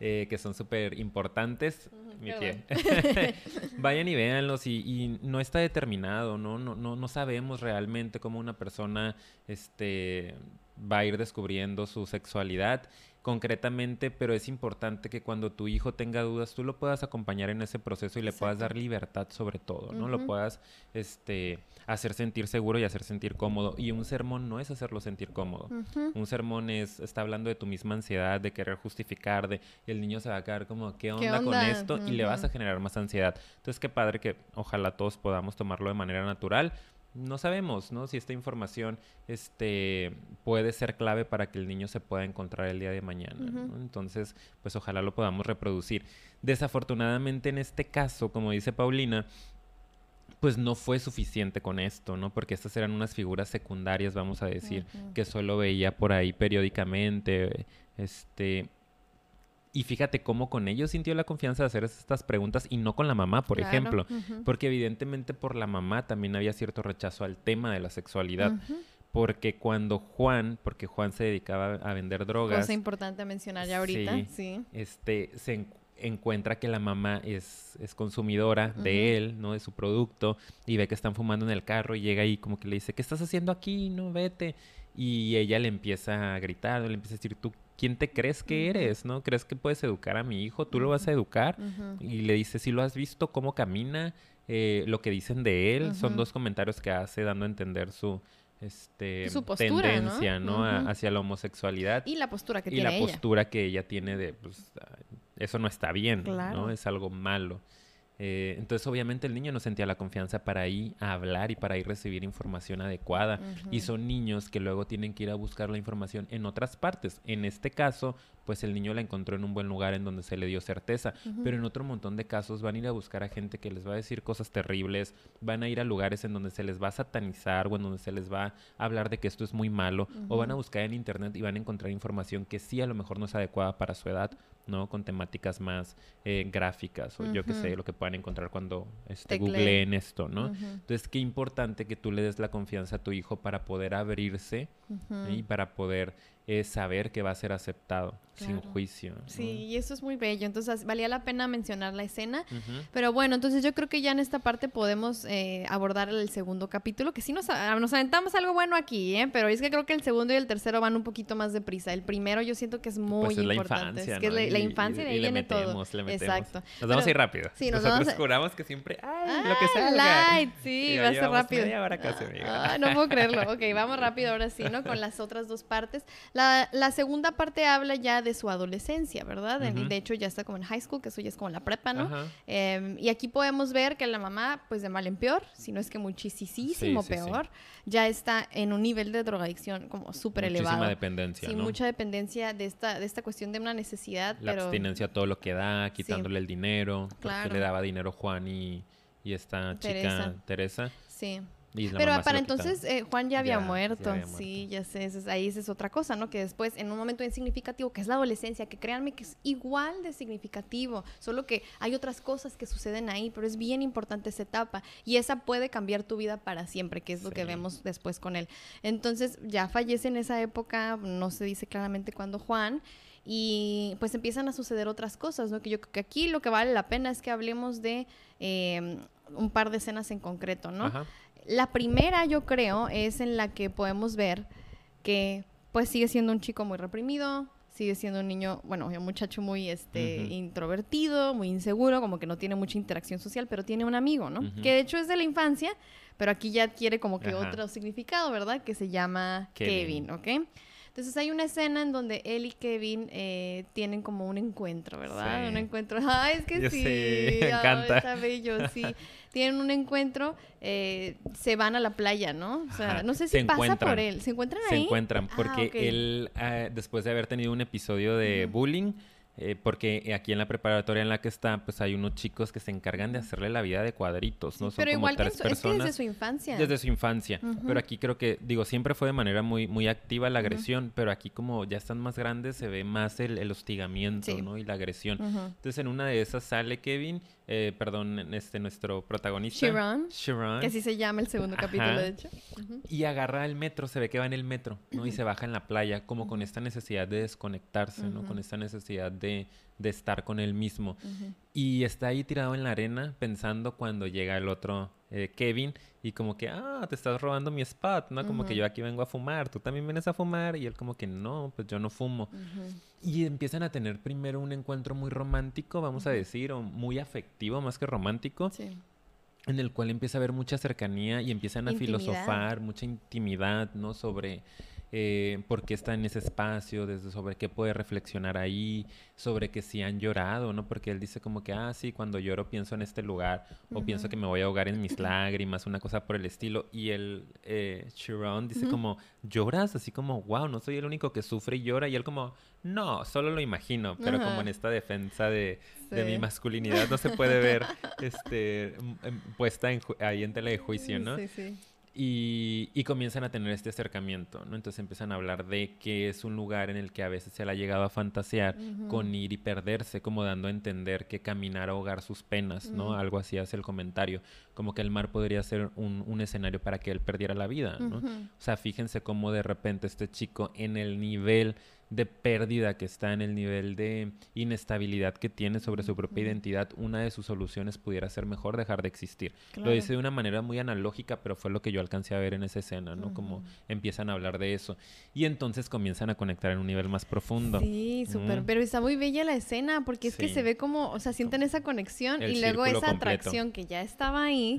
eh, que son súper importantes. Mi vayan y véanlos y, y, no está determinado, ¿no? No, no, no sabemos realmente cómo una persona este, va a ir descubriendo su sexualidad concretamente, pero es importante que cuando tu hijo tenga dudas, tú lo puedas acompañar en ese proceso y le puedas dar libertad sobre todo, ¿no? Lo puedas este, hacer sentir seguro y hacer sentir cómodo. Y un sermón no es hacerlo sentir cómodo. Un sermón es, está hablando de tu misma ansiedad, de querer justificar, de el niño se va a quedar como, ¿qué onda, con esto? Y le vas a generar más ansiedad. Entonces, qué padre que ojalá todos podamos tomarlo de manera natural no sabemos, ¿no? Si esta información este, puede ser clave para que el niño se pueda encontrar el día de mañana. Entonces, pues ojalá lo podamos reproducir. Desafortunadamente en este caso, como dice Paulina, pues no fue suficiente con esto, ¿no? Porque estas eran unas figuras secundarias, vamos a decir, que solo veía por ahí periódicamente, este, y fíjate cómo con ellos sintió la confianza de hacer estas preguntas y no con la mamá, por ejemplo. Porque evidentemente por la mamá también había cierto rechazo al tema de la sexualidad. Porque cuando Juan, porque Juan se dedicaba a vender drogas. Cosa importante mencionar ya ahorita, sí. Este, se encuentra que la mamá es, es consumidora de él, ¿no? De su producto, y ve que están fumando en el carro y llega ahí como que le dice, ¿qué estás haciendo aquí? No, vete. Y ella le empieza a gritar, le empieza a decir, ¿tú ¿quién te crees que eres? ¿No? ¿Crees que puedes educar a mi hijo? ¿Tú lo vas a educar? Y le dice, si lo has visto, cómo camina, eh, lo que dicen de él. Son dos comentarios que hace dando a entender su este tendencia, ¿no? hacia la homosexualidad. Y la postura que tiene ella. Y la postura que ella tiene de, pues, eso no está bien, ¿no? Es algo malo. Eh, entonces, obviamente, el niño no sentía la confianza para ir a hablar y para ir a recibir información adecuada. Y son niños que luego tienen que ir a buscar la información en otras partes. En este caso, pues el niño la encontró en un buen lugar en donde se le dio certeza. Pero en otro montón de casos van a ir a buscar a gente que les va a decir cosas terribles, van a ir a lugares en donde se les va a satanizar o en donde se les va a hablar de que esto es muy malo, o van a buscar en internet y van a encontrar información que sí a lo mejor no es adecuada para su edad, ¿no? Con temáticas más eh, gráficas o yo qué sé, lo que puedan encontrar cuando este, googleen esto, ¿no? Entonces, qué importante que tú le des la confianza a tu hijo para poder abrirse y para poder es saber que va a ser aceptado sin juicio. Sí, y eso es muy bello. Entonces, valía la pena mencionar la escena. Pero bueno, entonces yo creo que ya en esta parte podemos eh, abordar el segundo capítulo, que sí nos, nos aventamos algo bueno aquí, ¿eh? Pero es que creo que el segundo y el tercero van un poquito más deprisa. El primero yo siento que es muy pues es importante. La infancia, es que la, infancia de ahí viene todo. Exacto. Nos vamos a ir rápido. Sí, nos Nosotros vamos juramos que siempre, ay, lo que sea. Light, sí, va a ser rápido. casi, ah, no puedo creerlo. Ok, vamos rápido ahora sí, ¿no? Con las otras dos partes. La, la segunda parte habla ya de su adolescencia, ¿verdad? De hecho, ya está como en high school, que eso ya es como la prepa, ¿no? Em, y aquí podemos ver que la mamá, pues de mal en peor, si no es que muchísimo peor, ya está en un nivel de drogadicción como súper elevado. Muchísima dependencia, Sí, mucha dependencia de esta, de esta cuestión de una necesidad, La abstinencia todo lo que da, quitándole el dinero, claro. le daba dinero Juan y, y esta chica Teresa. Sí. Pero para entonces eh, Juan ya había, muerto. Sí, ya sé. ahí esa es otra cosa, ¿no? Que después, en un momento significativo, que es la adolescencia, que créanme que es igual de significativo, solo que hay otras cosas que suceden ahí, pero es bien importante esa etapa. Y esa puede cambiar tu vida para siempre, que es lo que vemos después con él. Entonces, ya fallece en esa época, no se dice claramente cuándo Juan y pues empiezan a suceder otras cosas, ¿no? Que yo creo que aquí lo que vale la pena es que hablemos de eh, un par de escenas en concreto, ¿no? Ajá. La primera, yo creo, es en la que podemos ver que pues sigue siendo un chico muy reprimido, sigue siendo un niño, bueno, un muchacho muy este, introvertido, muy inseguro, como que no tiene mucha interacción social, pero tiene un amigo, ¿no? Que de hecho es de la infancia, pero aquí ya adquiere como que otro significado, ¿verdad? Que se llama Kevin, Kevin ¿ok? Entonces hay una escena en donde él y Kevin eh, tienen como un encuentro, ¿verdad? Un encuentro. Ay, es que sí. me encanta. está bello, sí. tienen un encuentro, eh, se van a la playa, ¿no? O sea, no sé si pasa por él. ¿Se encuentran ahí? Se encuentran, ah, porque él, ah, después de haber tenido un episodio de bullying, eh, porque aquí en la preparatoria en la que está, pues hay unos chicos que se encargan de hacerle la vida de cuadritos, ¿no? Son pero como igual tres personas. desde su infancia. Desde su infancia. Pero aquí creo que, digo, siempre fue de manera muy, muy activa la agresión, pero aquí como ya están más grandes se ve más el, el hostigamiento, ¿no? Y la agresión. Entonces en una de esas sale Kevin eh, perdón, este, nuestro protagonista. Sharon. Que así se llama el segundo capítulo, de hecho. Y agarra el metro, se ve que va en el metro, ¿no? Y se baja en la playa, como con esta necesidad de desconectarse, ¿no? Con esta necesidad de, de estar con él mismo. Y está ahí tirado en la arena pensando cuando llega el otro eh, Kevin y como que, ah, te estás robando mi spot, ¿no? Como que yo aquí vengo a fumar, tú también vienes a fumar y él como que no, pues yo no fumo. Y empiezan a tener primero un encuentro muy romántico, vamos a decir, o muy afectivo más que romántico. En el cual empieza a haber mucha cercanía y empiezan a filosofar, mucha intimidad, ¿no? Sobre eh, por qué está en ese espacio, desde sobre qué puede reflexionar ahí, sobre que si han llorado, ¿no? Porque él dice como que, ah, sí, cuando lloro pienso en este lugar, o pienso que me voy a ahogar en mis lágrimas, una cosa por el estilo. Y el eh, Chiron dice como, ¿lloras? Así como, wow, no soy el único que sufre y llora. Y él como, no, solo lo imagino, pero como en esta defensa de, mi masculinidad no se puede ver este, puesta ahí en tela de juicio, ¿no? Sí, sí. Y, comienzan a tener este acercamiento, ¿no? Entonces empiezan a hablar de que es un lugar en el que a veces se le ha llegado a fantasear con ir y perderse, como dando a entender que caminar a ahogar sus penas, ¿no? Algo así hace el comentario, como que el mar podría ser un, un escenario para que él perdiera la vida, ¿no? O sea, fíjense cómo de repente este chico en el nivel de pérdida que está en el nivel de inestabilidad que tiene sobre su propia identidad, una de sus soluciones pudiera ser mejor dejar de existir. Lo dice de una manera muy analógica, pero fue lo que yo alcancé a ver en esa escena, ¿no? Como empiezan a hablar de eso. Y entonces comienzan a conectar en un nivel más profundo. Sí, súper. Pero está muy bella la escena porque es que se ve como, o sea, sienten esa conexión y luego esa atracción que ya estaba ahí,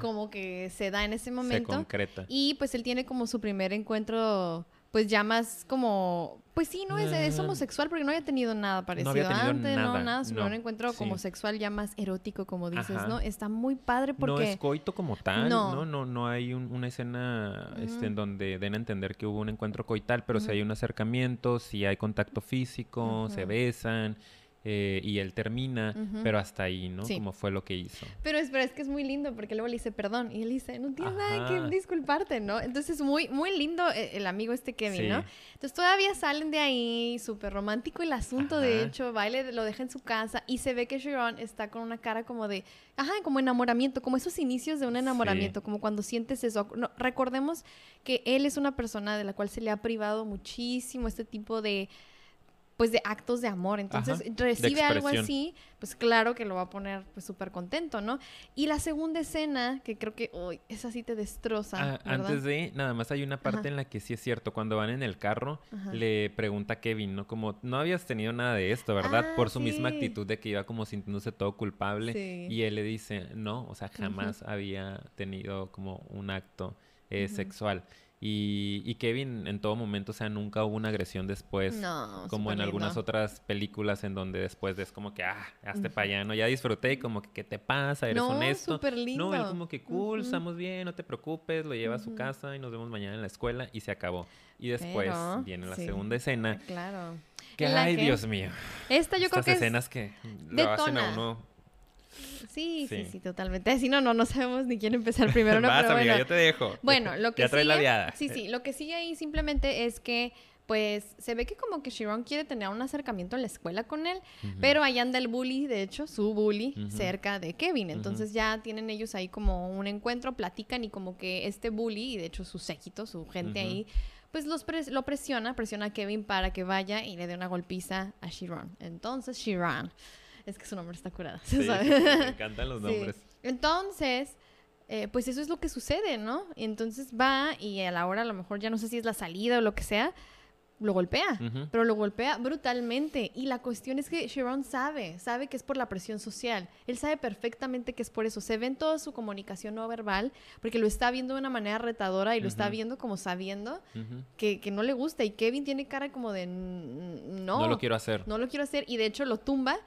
como que se da en ese momento. Se concreta. Y pues él tiene como su primer encuentro pues ya más como, pues sí, no es, es, homosexual porque no había tenido nada parecido no antes, nada, no, nada, su primer encuentro como sexual ya más erótico, como dices, ¿no? Está muy padre porque... No es coito como tal, ¿no? No, no, hay una escena este, en donde den a entender que hubo un encuentro coital, pero si hay un acercamiento, si hay contacto físico, se besan, eh, y él termina, pero hasta ahí, ¿no? Como fue lo que hizo. Pero es, es que es muy lindo porque luego le dice perdón y él dice, no tienes nada que disculparte, ¿no? Entonces muy, muy lindo eh, el, amigo este Kevin, ¿no? Entonces todavía salen de ahí, súper romántico el asunto, de hecho, baile, lo deja en su casa y se ve que Sharon está con una cara como de, ajá, como enamoramiento, como esos inicios de un enamoramiento, como cuando sientes eso. No, recordemos que él es una persona de la cual se le ha privado muchísimo este tipo de pues de actos de amor. Entonces recibe algo así, pues claro que lo va a poner pues súper contento, ¿no? Y la segunda escena, que creo que, uy, esa sí te destroza. Ah, antes de, nada más hay una parte en la que sí es cierto, cuando van en el carro, le pregunta a Kevin, ¿no? Como, no habías tenido nada de esto, ¿verdad? Ah, Por su misma actitud de que iba como sintiéndose todo culpable. Y él le dice, no, o sea, jamás había tenido como un acto eh, sexual. Y, Kevin en todo momento, o sea, nunca hubo una agresión después. No, como en algunas otras películas en donde después es como que, ah, hazte para allá, ¿no? Ya disfruté y como que, ¿qué te pasa? ¿Eres no, honesto? lindo. No, él como que, cool, estamos bien, no te preocupes, lo lleva a su casa y nos vemos mañana en la escuela y se acabó. Y después viene la segunda escena. Claro. Que, ay, Dios mío. Esta yo creo que escenas que lo hacen a uno Sí, sí, sí, totalmente. Si no, no, no sabemos ni quién empezar primero. No, Vas, pero amiga, yo te dejo. Bueno, lo que ya trae la viada. Sí, sí, lo que sigue ahí simplemente es que pues se ve que como que Sharon quiere tener un acercamiento en la escuela con él, pero ahí anda el bully, de hecho, su bully, cerca de Kevin. Entonces ya tienen ellos ahí como un encuentro, platican y como que este bully, y de hecho su séquito, su gente ahí, pues los lo presiona, presiona a Kevin para que vaya y le dé una golpiza a Sharon. Entonces Sharon es que su nombre está curada. Sí, me encantan los nombres. Entonces, eh, pues eso es lo que sucede, ¿no? Entonces va y a la hora a lo mejor ya no sé si es la salida o lo que sea, lo golpea, pero lo golpea brutalmente. Y la cuestión es que Sharon sabe, sabe que es por la presión social. Él sabe perfectamente que es por eso. Se ve en toda su comunicación no verbal, porque lo está viendo de una manera retadora y lo está viendo como sabiendo que, que, no le gusta. Y Kevin tiene cara como de no. No lo quiero hacer. No lo quiero hacer. Y de hecho lo tumba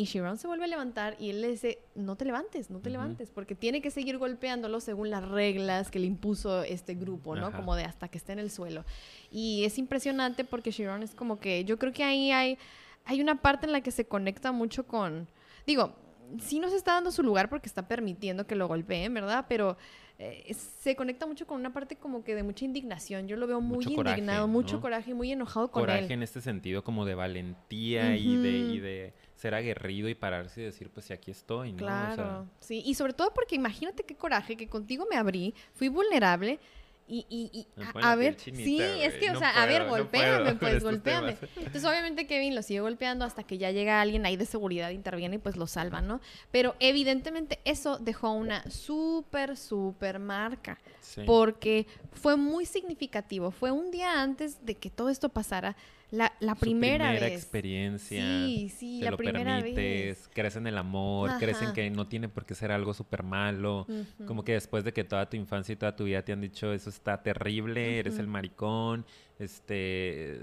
y Sharon se vuelve a levantar y él le dice, no te levantes, no te levantes, porque tiene que seguir golpeándolo según las reglas que le impuso este grupo, ¿no? Como de hasta que esté en el suelo. Y es impresionante porque Sharon es como que, yo creo que ahí hay, hay una parte en la que se conecta mucho con, digo, sí nos está dando su lugar porque está permitiendo que lo golpeen, ¿verdad? Pero eh, se conecta mucho con una parte como que de mucha indignación. Yo lo veo muy indignado, mucho coraje y muy enojado con él. Coraje en este sentido como de valentía y, de, y de ser aguerrido y pararse y decir, pues sí, aquí estoy, ¿no? Claro, sí. Y sobre todo porque imagínate qué coraje que contigo me abrí, fui vulnerable y, y, a, ver, sí, es que, o sea, a ver, golpéame, pues, golpéame. Entonces, obviamente, Kevin lo sigue golpeando hasta que ya llega alguien ahí de seguridad, interviene y pues lo salva, ¿no? Pero evidentemente eso dejó una súper, súper marca. Porque fue muy significativo. Fue un día antes de que todo esto pasara la, la primera, primera experiencia. Sí, sí, te la lo primera permites, crees en el amor, crees en que no tiene por qué ser algo súper malo. Como que después de que toda tu infancia y toda tu vida te han dicho eso está terrible, eres el maricón, este,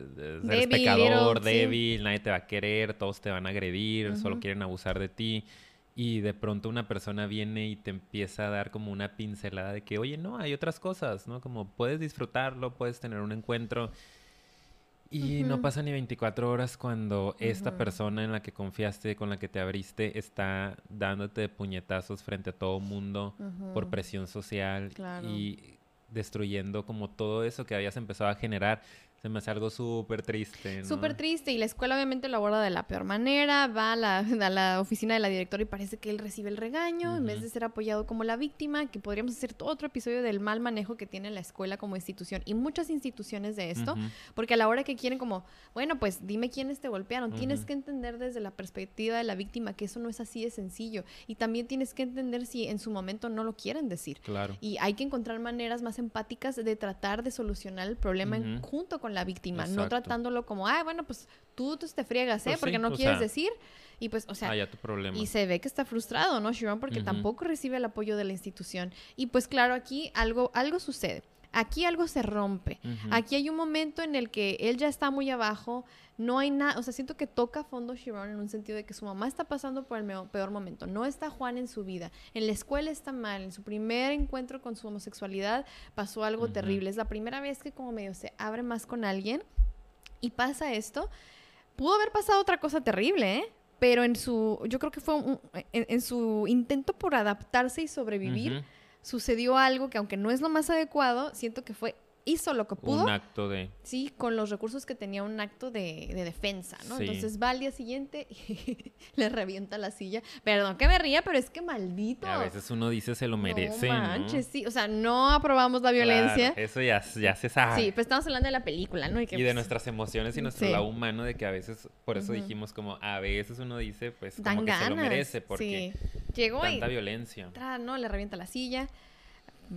eres pecador, débil, nadie te va a querer, todos te van a agredir, solo quieren abusar de ti. Y de pronto una persona viene y te empieza a dar como una pincelada de que, oye, no, hay otras cosas, ¿no? Como puedes disfrutarlo, puedes tener un encuentro y no pasa ni 24 horas cuando esta persona en la que confiaste, con la que te abriste, está dándote puñetazos frente a todo mundo por presión social y destruyendo como todo eso que habías empezado a generar se me hace algo súper triste. ¿no? Súper triste. Y la escuela obviamente lo aborda de la peor manera. Va a la, a la oficina de la directora y parece que él recibe el regaño en vez de ser apoyado como la víctima. Que podríamos hacer otro episodio del mal manejo que tiene la escuela como institución. Y muchas instituciones de esto. Porque a la hora que quieren como, bueno, pues dime quiénes te golpearon. Tienes que entender desde la perspectiva de la víctima que eso no es así de sencillo. Y también tienes que entender si en su momento no lo quieren decir. Claro. Y hay que encontrar maneras más empáticas de tratar de solucionar el problema junto con la víctima, no tratándolo como, ah, bueno, pues tú, te friegas, ¿eh? Pues porque no quieres decir. Y pues, o sea, ah, tu problema. y se ve que está frustrado, ¿no, Sharon? Porque tampoco recibe el apoyo de la institución. Y pues claro, aquí algo, algo sucede. Aquí algo se rompe. Aquí hay un momento en el que él ya está muy abajo, no hay nada, o sea, siento que toca fondo Sharon en un sentido de que su mamá está pasando por el peor momento, no está Juan en su vida, en la escuela está mal, en su primer encuentro con su homosexualidad pasó algo terrible, es la primera vez que como medio se abre más con alguien y pasa esto, pudo haber pasado otra cosa terrible, ¿eh? Pero en su, yo creo que fue en, su intento por adaptarse y sobrevivir, sucedió algo que aunque no es lo más adecuado, siento que fue hizo lo que pudo. Un acto de... Sí, con los recursos que tenía un acto de, defensa, ¿no? Entonces va al día siguiente y le revienta la silla. Perdón que me ría, pero es que maldito. A veces uno dice se lo merece, no manches, sí. O sea, no aprobamos la violencia. eso ya, ya se sabe. Sí, pues estamos hablando de la película, ¿no? Y, de pues, nuestras emociones y nuestro lado humano, de que a veces, por eso dijimos como, a veces uno dice, pues, como que se lo merece, porque Llegó tanta violencia. no, le revienta la silla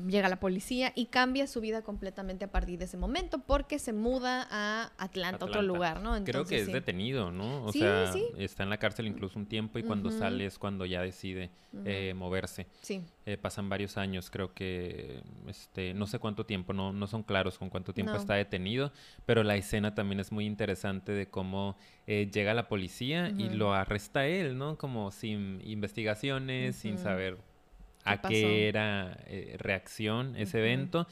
llega la policía y cambia su vida completamente a partir de ese momento porque se muda a Atlanta, otro lugar, ¿no? Creo que es detenido, ¿no? O sea, está en la cárcel incluso un tiempo y cuando sale es cuando ya decide eh, moverse. Sí. Eh, pasan varios años, creo que, este, no sé cuánto tiempo, no, no son claros con cuánto tiempo está detenido, pero la escena también es muy interesante de cómo eh, llega la policía y lo arresta él, ¿no? Como sin investigaciones, sin saber a qué era eh, reacción ese evento.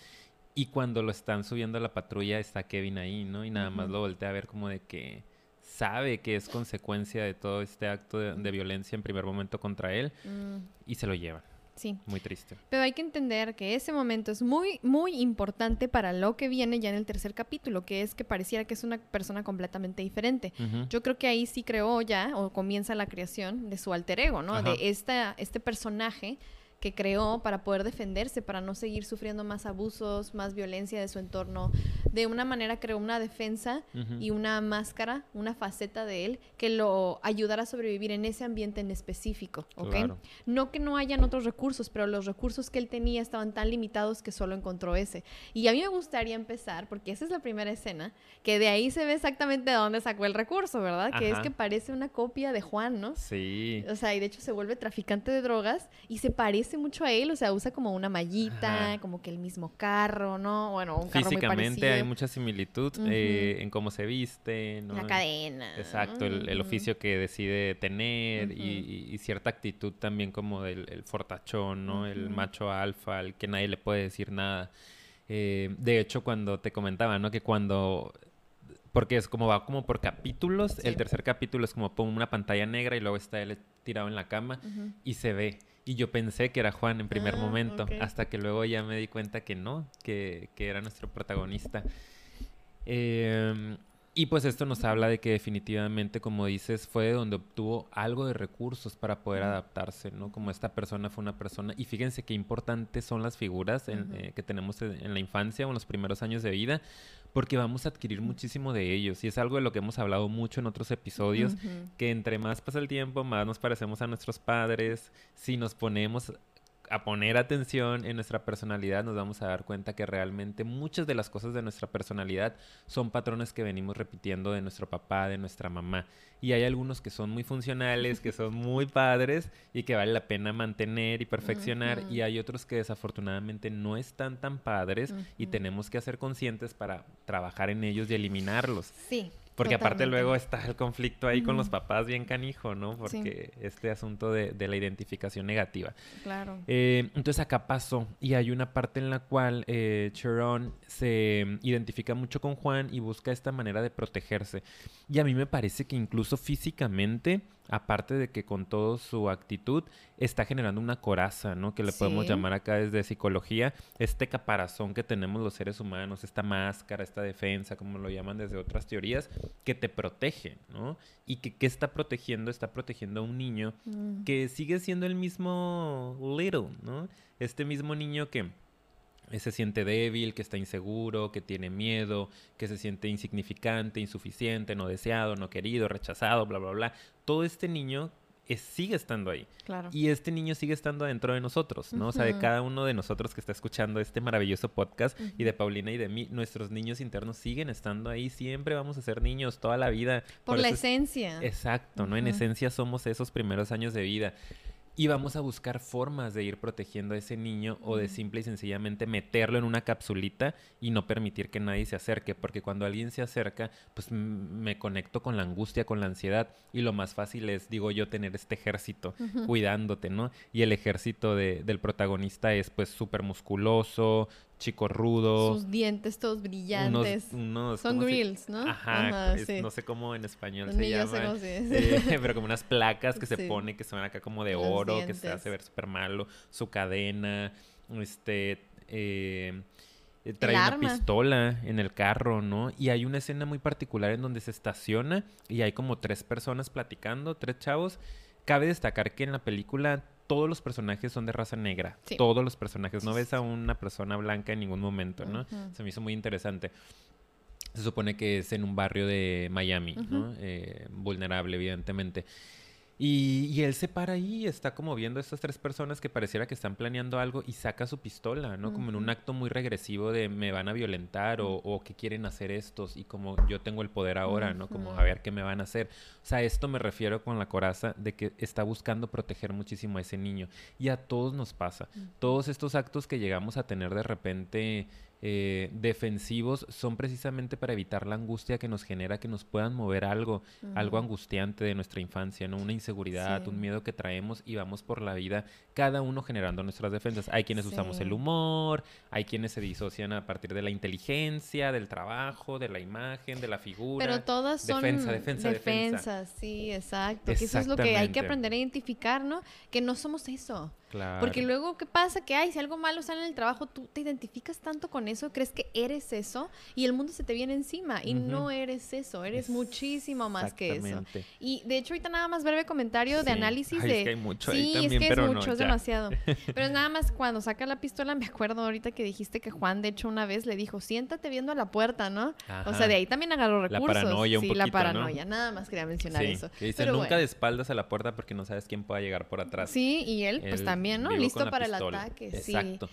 Y cuando lo están subiendo a la patrulla está Kevin ahí, ¿no? Y nada más lo voltea a ver como de que sabe que es consecuencia de todo este acto de, violencia en primer momento contra él mm. y se lo llevan. Sí. Muy triste. Pero hay que entender que ese momento es muy, muy importante para lo que viene ya en el tercer capítulo, que es que pareciera que es una persona completamente diferente. Yo creo que ahí sí creó ya, o comienza la creación de su alter ego, ¿no? De esta, este personaje que creó para poder defenderse, para no seguir sufriendo más abusos, más violencia de su entorno. De una manera creó una defensa y una máscara, una faceta de él que lo ayudara a sobrevivir en ese ambiente en específico, ¿ok? No que no hayan otros recursos, pero los recursos que él tenía estaban tan limitados que solo encontró ese. Y a mí me gustaría empezar, porque esa es la primera escena, que de ahí se ve exactamente de dónde sacó el recurso, ¿verdad? Que es que parece una copia de Juan, ¿no? Sí. O sea, y de hecho se vuelve traficante de drogas y se parece mucho a él, o sea, usa como una mallita, como que el mismo carro, ¿no? Bueno, un carro Físicamente hay mucha similitud eh, en cómo se viste, ¿no? La cadena. Exacto, el, oficio que decide tener y, cierta actitud también como del fortachón, ¿no? El macho alfa, al que nadie le puede decir nada. Eh, de hecho, cuando te comentaba, ¿no? Que cuando porque es como va como por capítulos. El tercer capítulo es como pongo una pantalla negra y luego está él tirado en la cama y se ve. Y yo pensé que era Juan en primer ah, momento, hasta que luego ya me di cuenta que no, que, que era nuestro protagonista. Eh, y pues esto nos habla de que definitivamente, como dices, fue donde obtuvo algo de recursos para poder adaptarse, ¿no? Como esta persona fue una persona, y fíjense qué importantes son las figuras eh, que tenemos en, la infancia o en los primeros años de vida, porque vamos a adquirir muchísimo de ellos. Y es algo de lo que hemos hablado mucho en otros episodios, que entre más pasa el tiempo, más nos parecemos a nuestros padres, si nos ponemos a poner atención en nuestra personalidad, nos vamos a dar cuenta que realmente muchas de las cosas de nuestra personalidad son patrones que venimos repitiendo de nuestro papá, de nuestra mamá. Y hay algunos que son muy funcionales, que son muy padres y que vale la pena mantener y perfeccionar. Y hay otros que desafortunadamente no están tan padres y tenemos que ser conscientes para trabajar en ellos y eliminarlos. Sí. Porque aparte luego está el conflicto ahí con los papás bien canijo, ¿no? Porque este asunto de, la identificación negativa. Claro. Eh, entonces acá pasó y hay una parte en la cual eh, Chiron se identifica mucho con Juan y busca esta manera de protegerse. Y a mí me parece que incluso físicamente aparte de que con toda su actitud está generando una coraza, ¿no? Que le podemos llamar acá desde psicología, este caparazón que tenemos los seres humanos, esta máscara, esta defensa, como lo llaman desde otras teorías, que te protege, ¿no? Y que ¿qué está protegiendo? Está protegiendo a un niño mm. que sigue siendo el mismo little, ¿no? Este mismo niño que se siente débil, que está inseguro, que tiene miedo, que se siente insignificante, insuficiente, no deseado, no querido, rechazado, bla, bla, bla. Todo este niño sigue estando ahí. Claro. Y este niño sigue estando dentro de nosotros, ¿no? O sea, de cada uno de nosotros que está escuchando este maravilloso podcast y de Paulina y de mí, nuestros niños internos siguen estando ahí. Siempre vamos a ser niños toda la vida. Por, la esencia. Exacto, ¿no? En esencia somos esos primeros años de vida. Y vamos a buscar formas de ir protegiendo a ese niño o de simple y sencillamente meterlo en una capsulita y no permitir que nadie se acerque, porque cuando alguien se acerca, pues me conecto con la angustia, con la ansiedad y lo más fácil es, digo yo, tener este ejército cuidándote, ¿no? Y el ejército del protagonista es pues súper musculoso, chico rudo. Sus dientes todos brillantes. Son grills, ¿no? Ajá, no sé cómo en español se llama. pero como unas placas que se pone que son acá como de oro, que se hace ver súper malo. Su cadena, este... Eh, trae una pistola en el carro, ¿no? Y hay una escena muy particular en donde se estaciona y hay como tres personas platicando, tres chavos. Cabe destacar que en la película todos los personajes son de raza negra. Todos los personajes. No ves a una persona blanca en ningún momento, ¿no? Se me hizo muy interesante. Se supone que es en un barrio de Miami, ¿no? Eh, vulnerable, evidentemente. Y, él se para ahí y está como viendo a estas tres personas que pareciera que están planeando algo y saca su pistola, ¿no? Como en un acto muy regresivo de me van a violentar o, o que quieren hacer estos y como yo tengo el poder ahora, ¿no? Como a ver qué me van a hacer. O sea, esto me refiero con la coraza de que está buscando proteger muchísimo a ese niño. Y a todos nos pasa. Todos estos actos que llegamos a tener de repente eh, defensivos son precisamente para evitar la angustia que nos genera que nos puedan mover algo, algo angustiante de nuestra infancia, ¿no? Una inseguridad, un miedo que traemos y vamos por la vida, cada uno generando nuestras defensas. Hay quienes usamos el humor, hay quienes se disocian a partir de la inteligencia, del trabajo, de la imagen, de la figura. Pero todas son defensa, defensa, defensa. sí, exacto. eso es lo que hay que aprender a identificar, ¿no? Que no somos eso. Porque luego, ¿qué pasa? Que, ay, si algo malo sale en el trabajo, tú te identificas tanto con eso, crees que eres eso y el mundo se te viene encima y no eres eso, eres muchísimo más que eso. Y de hecho, ahorita nada más breve comentario de análisis de... Es que hay mucho sí, ahí también, es que es mucho, es demasiado. Pero nada más cuando saca la pistola, me acuerdo ahorita que dijiste que Juan, de hecho, una vez le dijo, siéntate viendo a la puerta, ¿no? O sea, de ahí también agarró recursos. La paranoia un sí, la paranoia, nada más quería mencionar eso. Que dice, nunca de espaldas a la puerta porque no sabes quién pueda llegar por atrás. Sí, y él, pues también, ¿no? Listo para el ataque, Exacto.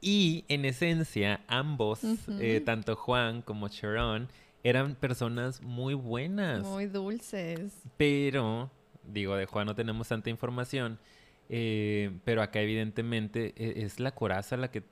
Y en esencia, ambos, eh, tanto Juan como Sharon, eran personas muy buenas. Muy dulces. Pero, digo, de Juan no tenemos tanta información, eh, pero acá evidentemente e, es la coraza la que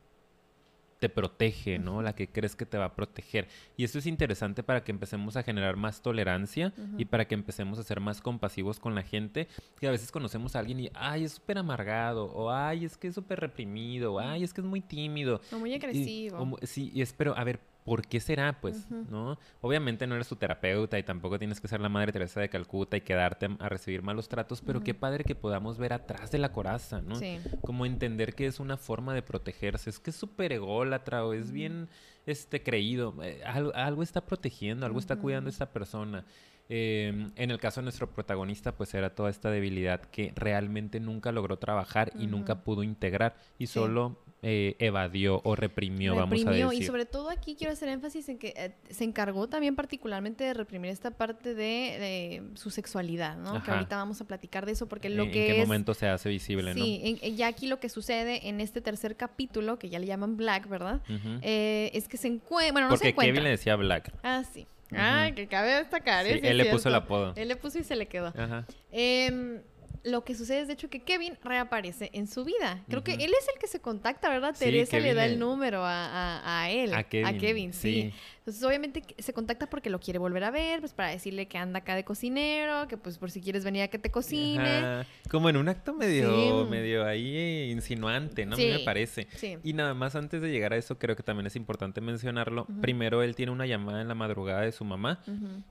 te protege, ¿no? La que crees que te va a proteger. Y esto es interesante para que empecemos a generar más tolerancia y para que empecemos a ser más compasivos con la gente, que a veces conocemos a alguien y, ay, es súper amargado, o ay, es que es súper reprimido, o ay, es que es muy tímido. O muy agresivo. sí, y espero, a ver, ¿por qué será? Pues, ¿no? Obviamente no eres tu terapeuta y tampoco tienes que ser la Madre Teresa de Calcuta y quedarte a recibir malos tratos, pero qué padre que podamos ver atrás de la coraza, ¿no? Sí. Como entender que es una forma de protegerse, es que es súper ególatra o es bien este, creído, eh, algo, está protegiendo, algo está cuidando a esta persona. Em, en el caso de nuestro protagonista, pues era toda esta debilidad que realmente nunca logró trabajar y nunca pudo integrar y solo eh, evadió o reprimió, vamos a decir. Y sobre todo aquí quiero hacer énfasis en que eh, se encargó también particularmente de reprimir esta parte de, su sexualidad, ¿no? Que ahorita vamos a platicar de eso porque lo que ¿En qué momento se hace visible, no? Sí, ya aquí lo que sucede en este tercer capítulo, que ya le llaman Black, ¿verdad? Eh, es que se encuentra, bueno, no se encuentra. Kevin le decía Black. Ah, sí. Ah, que cabe destacar. Sí, él le puso el apodo. Él le puso y se le quedó. Ajá. Eh, lo que sucede es de hecho que Kevin reaparece en su vida. Creo que él es el que se contacta, ¿verdad? Teresa le da el número a, a, él, a Kevin, sí. Entonces, obviamente se contacta porque lo quiere volver a ver, pues para decirle que anda acá de cocinero, que pues por si quieres venir a que te cocine. Como en un acto medio, medio ahí insinuante, ¿no? A mí me parece. Y nada más antes de llegar a eso, creo que también es importante mencionarlo. Primero, él tiene una llamada en la madrugada de su mamá,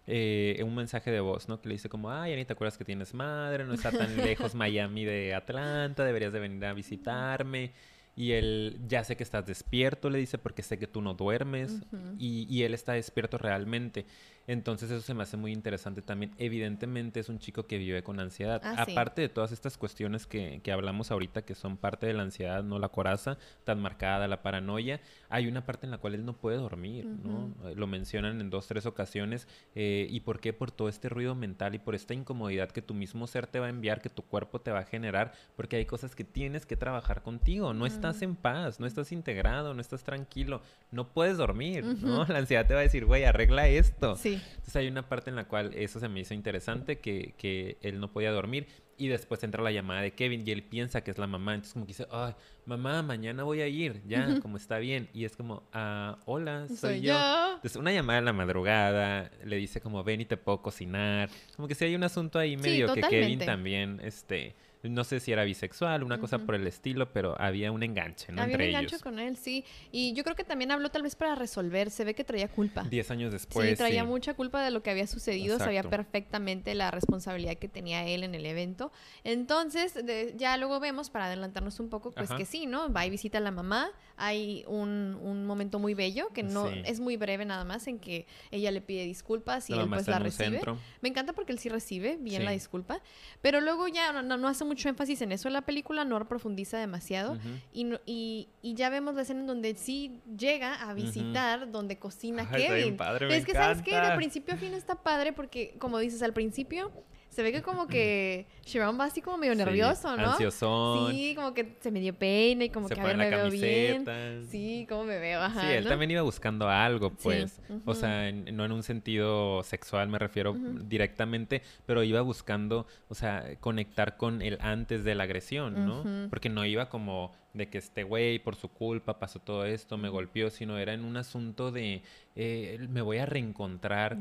eh, un mensaje de voz, ¿no? Que le dice como, ay, Ani, ¿te acuerdas que tienes madre? No está tan lejos Miami de Atlanta, deberías de venir a visitarme. Y él, ya sé que estás despierto, le dice, porque sé que tú no duermes. y, y, él está despierto realmente. Entonces eso se me hace muy interesante también. Evidentemente es un chico que vive con ansiedad. Ah, Aparte de todas estas cuestiones que, que, hablamos ahorita, que son parte de la ansiedad, no la coraza tan marcada, la paranoia, hay una parte en la cual él no puede dormir, ¿no? Eh, lo mencionan en dos, tres ocasiones. Eh, ¿Y por qué? Por todo este ruido mental y por esta incomodidad que tu mismo ser te va a enviar, que tu cuerpo te va a generar, porque hay cosas que tienes que trabajar contigo. No estás en paz, no estás integrado, no estás tranquilo, no puedes dormir, ¿no? La ansiedad te va a decir, güey, arregla esto. Sí. Entonces hay una parte en la cual eso se me hizo interesante, que, que él no podía dormir. Y después entra la llamada de Kevin y él piensa que es la mamá. Entonces como que dice, ay, mamá, mañana voy a ir, ya, como está bien. Y es como, ah, hola, soy, yo. Entonces una llamada en la madrugada, le dice como, ven y te puedo cocinar. Como que si hay un asunto ahí medio que Kevin también, este no sé si era bisexual, una cosa por el estilo, pero había un enganche, ¿no? Había un enganche con él, sí. Y yo creo que también habló tal vez para resolver, se ve que traía culpa. Diez años después. Sí, traía mucha culpa de lo que había sucedido, sabía perfectamente la responsabilidad que tenía él en el evento. Entonces, ya luego vemos, para adelantarnos un poco, pues que sí, ¿no? Va y visita a la mamá, hay un, un momento muy bello, que no es muy breve nada más, en que ella le pide disculpas y él pues la recibe. Me encanta porque él sí recibe bien la disculpa, pero luego ya no, no hace mucho énfasis en eso. La película, no profundiza demasiado. y, y, y, ya vemos la escena en donde sí llega a visitar donde cocina Kevin. es que, ¿sabes que De principio a fin está padre porque, como dices, al principio se ve que como que Sharon va así como medio nervioso, ¿no? Ansiosón. Sí, como que se me dio peina y como que a ver, me veo bien. Sí, como me veo, ajá. Sí, él también iba buscando algo, pues. O sea, no en un sentido sexual me refiero directamente, pero iba buscando, o sea, conectar con el antes de la agresión, ¿no? Porque no iba como de que este güey por su culpa pasó todo esto, me golpeó, sino era en un asunto de eh, me voy a reencontrar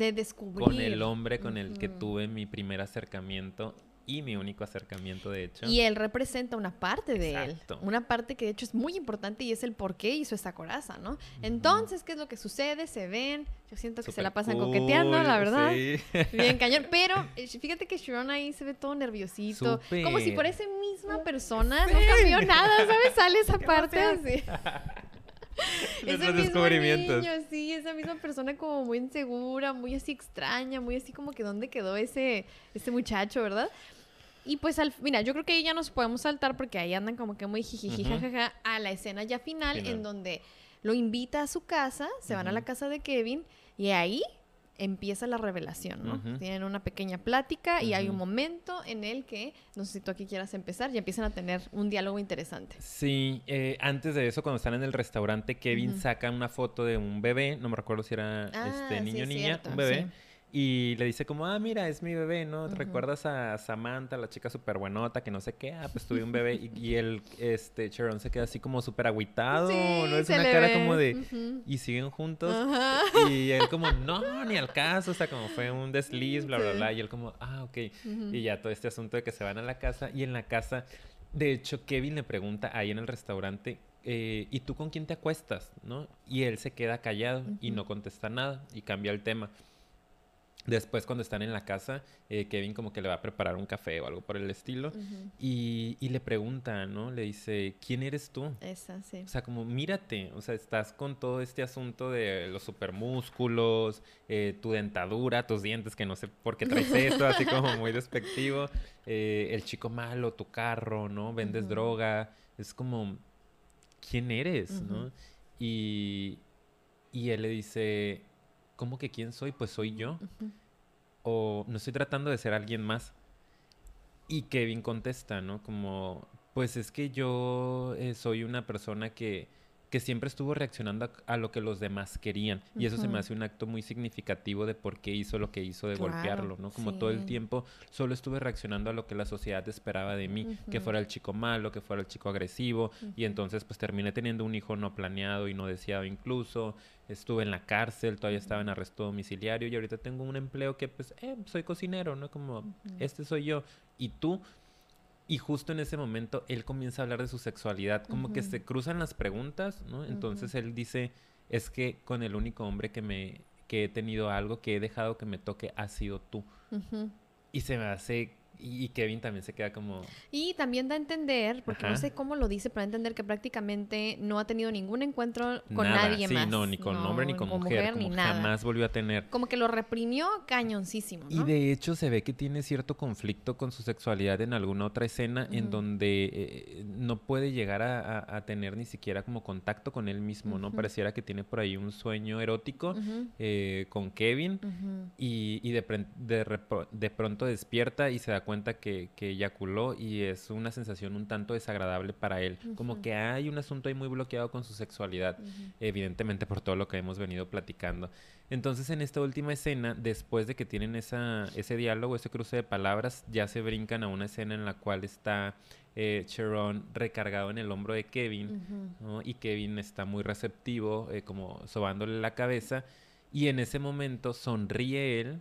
con el hombre con el que tuve mi primer acercamiento y mi único acercamiento, de hecho. Y él representa una parte de él. Una parte que de hecho es muy importante y es el por qué hizo esta coraza, ¿no? Entonces, ¿qué es lo que sucede? Se ven, yo siento que se la pasan coqueteando, la verdad. Sí. Bien cañón. Pero eh, fíjate que Sharon ahí se ve todo nerviosito. Como si por esa misma persona no cambió nada, ¿sabes? Sale esa parte así. ese mismo descubrimientos. Niño, sí, esa misma persona como muy insegura, muy así extraña, muy así como que dónde quedó ese, ese muchacho, ¿verdad? Y pues, al, mira, yo creo que ahí ya nos podemos saltar porque ahí andan como que muy jijiji, jajaja, a la escena ya final, en donde lo invita a su casa, se van a la casa de Kevin y ahí empieza la revelación, ¿no? Tienen una pequeña plática y hay un momento en el que, no sé si tú aquí quieras empezar, ya empiezan a tener un diálogo interesante. Sí, eh, antes de eso, cuando están en el restaurante, Kevin saca una foto de un bebé, no me recuerdo si era ah, este niño o niña, un bebé. Y le dice como, ah, mira, es mi bebé, ¿no? ¿Te recuerdas a Samantha, la chica súper buenota, que no sé qué? Ah, pues tuve un bebé. Y, y el, este, Sharon se queda así como súper agüitado, ¿no? Es una cara como de, y siguen juntos. Y él como, no, ni al caso, o sea, como fue un desliz, bla, bla, bla. Y él como, ah, ok. Y ya todo este asunto de que se van a la casa. Y en la casa, de hecho, Kevin le pregunta ahí en el restaurante, eh, ¿y tú con quién te acuestas? ¿no? Y él se queda callado y no contesta nada y cambia el tema. Después, cuando están en la casa, eh, Kevin como que le va a preparar un café o algo por el estilo. y, le pregunta, ¿no? Le dice, ¿quién eres tú? Esa, sí. O sea, como, mírate. O sea, estás con todo este asunto de los supermúsculos, eh, tu dentadura, tus dientes, que no sé por qué traes eso, así como muy despectivo. Eh, el chico malo, tu carro, ¿no? Vendes droga. Es como, ¿quién eres? ¿no? Y, y él le dice ¿cómo que quién soy? Pues soy yo. O no estoy tratando de ser alguien más. Y Kevin contesta, ¿no? Como, pues es que yo eh, soy una persona que que siempre estuvo reaccionando a, lo que los demás querían. Y eso se me hace un acto muy significativo de por qué hizo lo que hizo de golpearlo, ¿no? Como todo el tiempo solo estuve reaccionando a lo que la sociedad esperaba de mí, que fuera el chico malo, que fuera el chico agresivo, y entonces pues terminé teniendo un hijo no planeado y no deseado incluso, estuve en la cárcel, todavía estaba en arresto domiciliario y ahorita tengo un empleo que pues, eh, soy cocinero, ¿no? Como, este soy yo. Y tú y justo en ese momento él comienza a hablar de su sexualidad, como que se cruzan las preguntas, ¿no? Entonces él dice, es que con el único hombre que me que he tenido algo, que he dejado que me toque, ha sido tú. Y se me hace y Kevin también se queda como... Y también da a entender, porque no sé cómo lo dice, pero da a entender que prácticamente no ha tenido ningún encuentro con nadie sí, más. no, ni con hombre ni con, mujer, ni nada. jamás volvió a tener. Como que lo reprimió cañoncísimo, Y de hecho se ve que tiene cierto conflicto con su sexualidad en alguna otra escena en donde eh, no puede llegar a, tener ni siquiera como contacto con él mismo, ¿no? Pareciera que tiene por ahí un sueño erótico eh, con Kevin y, y de, de, de pronto despierta y se da cuenta que, que eyaculó y es una sensación un tanto desagradable para él. Como que hay un asunto ahí muy bloqueado con su sexualidad, evidentemente por todo lo que hemos venido platicando. Entonces en esta última escena, después de que tienen esa, ese diálogo, ese cruce de palabras, ya se brincan a una escena en la cual está eh, Sharon recargado en el hombro de Kevin y Kevin está muy receptivo, eh, como sobándole la cabeza. Y en ese momento sonríe él,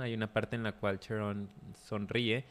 hay una parte en la cual Sharon sonríe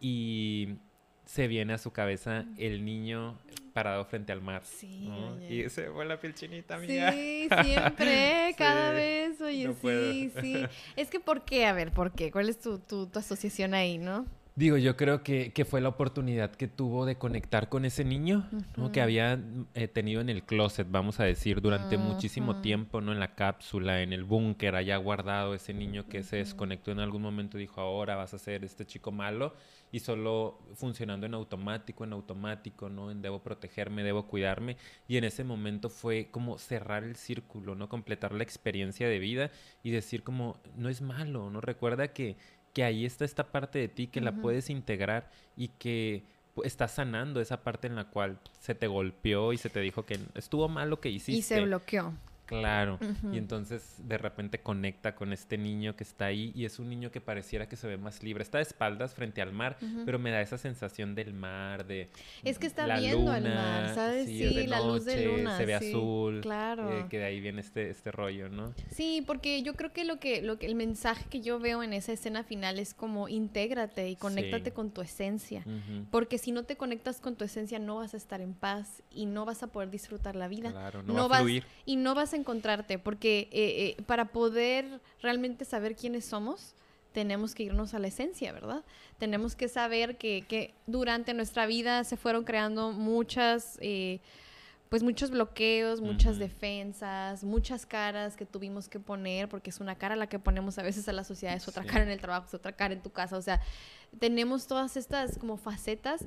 y se viene a su cabeza el niño parado frente al mar. Sí. Y se fue la piel chinita, amiga. Sí, siempre, cada vez, oye, sí, sí. Es que, ¿por qué? A ver, ¿por qué? ¿Cuál es tu, tu, tu asociación ahí, no? Digo, yo creo que, que, fue la oportunidad que tuvo de conectar con ese niño, ¿no? Que había eh, tenido en el closet, vamos a decir, durante muchísimo tiempo, ¿no? En la cápsula, en el búnker, allá guardado ese niño que se desconectó en algún momento, dijo, ahora vas a ser este chico malo, y solo funcionando en automático, en automático, ¿no? En debo protegerme, debo cuidarme, y en ese momento fue como cerrar el círculo, ¿no? Completar la experiencia de vida y decir como, no es malo, ¿no? Recuerda que que ahí está esta parte de ti que la puedes integrar y que estás sanando esa parte en la cual se te golpeó y se te dijo que estuvo mal lo que hiciste. Y se bloqueó. Claro. Y entonces de repente conecta con este niño que está ahí y es un niño que pareciera que se ve más libre. Está de espaldas frente al mar, pero me da esa sensación del mar, de... Es que está viendo al mar, ¿sabes? Sí, la luz de luna. Se ve azul. Claro. Eh, que de ahí viene este, este rollo, ¿no? Sí, porque yo creo que lo que, lo que el mensaje que yo veo en esa escena final es como intégrate y conéctate con tu esencia. Porque si no te conectas con tu esencia no vas a estar en paz y no vas a poder disfrutar la vida. Claro, no, va a fluir. y no vas a encontrarte, porque eh, eh, para poder realmente saber quiénes somos, tenemos que irnos a la esencia, ¿verdad? Tenemos que saber que, que durante nuestra vida se fueron creando muchas, eh, pues muchos bloqueos, muchas defensas, muchas caras que tuvimos que poner, porque es una cara la que ponemos a veces a la sociedad, es otra cara en el trabajo, es otra cara en tu casa, o sea, tenemos todas estas como facetas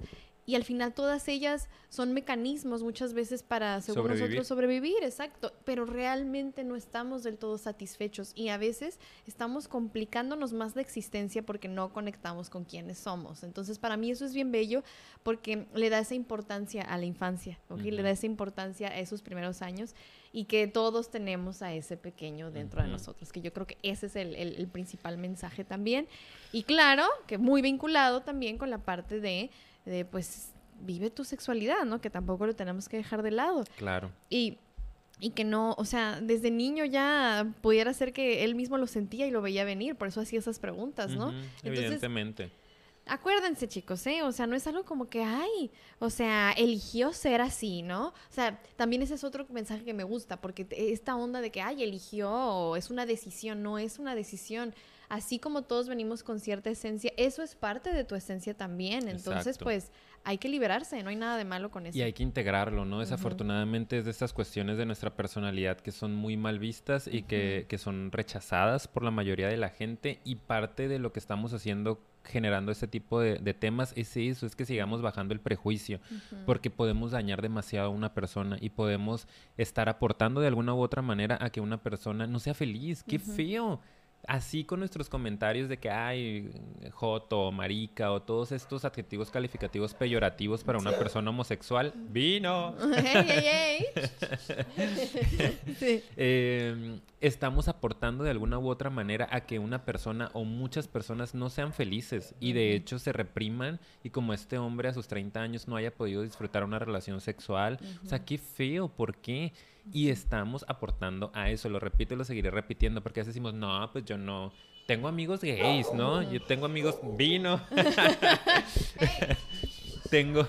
y al final todas ellas son mecanismos muchas veces para, según nosotros, sobrevivir, exacto, pero realmente no estamos del todo satisfechos y a veces estamos complicándonos más la existencia porque no conectamos con quienes somos. Entonces, para mí eso es bien bello porque le da esa importancia a la infancia, ¿ok? Le da esa importancia a esos primeros años y que todos tenemos a ese pequeño dentro de nosotros, que yo creo que ese es el, el principal mensaje también. Y claro, que muy vinculado también con la parte de de pues vive tu sexualidad, ¿no? Que tampoco lo tenemos que dejar de lado. Claro. Y, y que no, o sea, desde niño ya pudiera ser que él mismo lo sentía y lo veía venir, por eso hacía esas preguntas, ¿no? evidentemente. Acuérdense, chicos, ¿eh? O sea, no es algo como que, ay, o sea, eligió ser así, ¿no? O sea, también ese es otro mensaje que me gusta, porque esta onda de que, ay, eligió, es una decisión, no es una decisión así como todos venimos con cierta esencia, eso es parte de tu esencia también. Entonces, pues hay que liberarse, no hay nada de malo con eso. Y hay que integrarlo, ¿no? Desafortunadamente es de estas cuestiones de nuestra personalidad que son muy mal vistas y que, que, son rechazadas por la mayoría de la gente y parte de lo que estamos haciendo generando este tipo de, temas es eso, es que sigamos bajando el prejuicio, porque podemos dañar demasiado a una persona y podemos estar aportando de alguna u otra manera a que una persona no sea feliz. ¡Qué feo! Así con nuestros comentarios de que hay joto, marica o todos estos adjetivos calificativos peyorativos para una persona homosexual, vino. Em, estamos aportando de alguna u otra manera a que una persona o muchas personas no sean felices y de hecho se repriman y como este hombre a sus 30 años no haya podido disfrutar una relación sexual. O sea, qué feo, ¿por qué? Y estamos aportando a eso, lo repito y lo seguiré repitiendo, porque a veces decimos, no, pues yo no. Tengo amigos gays, ¿no? Yo tengo amigos vino. tengo.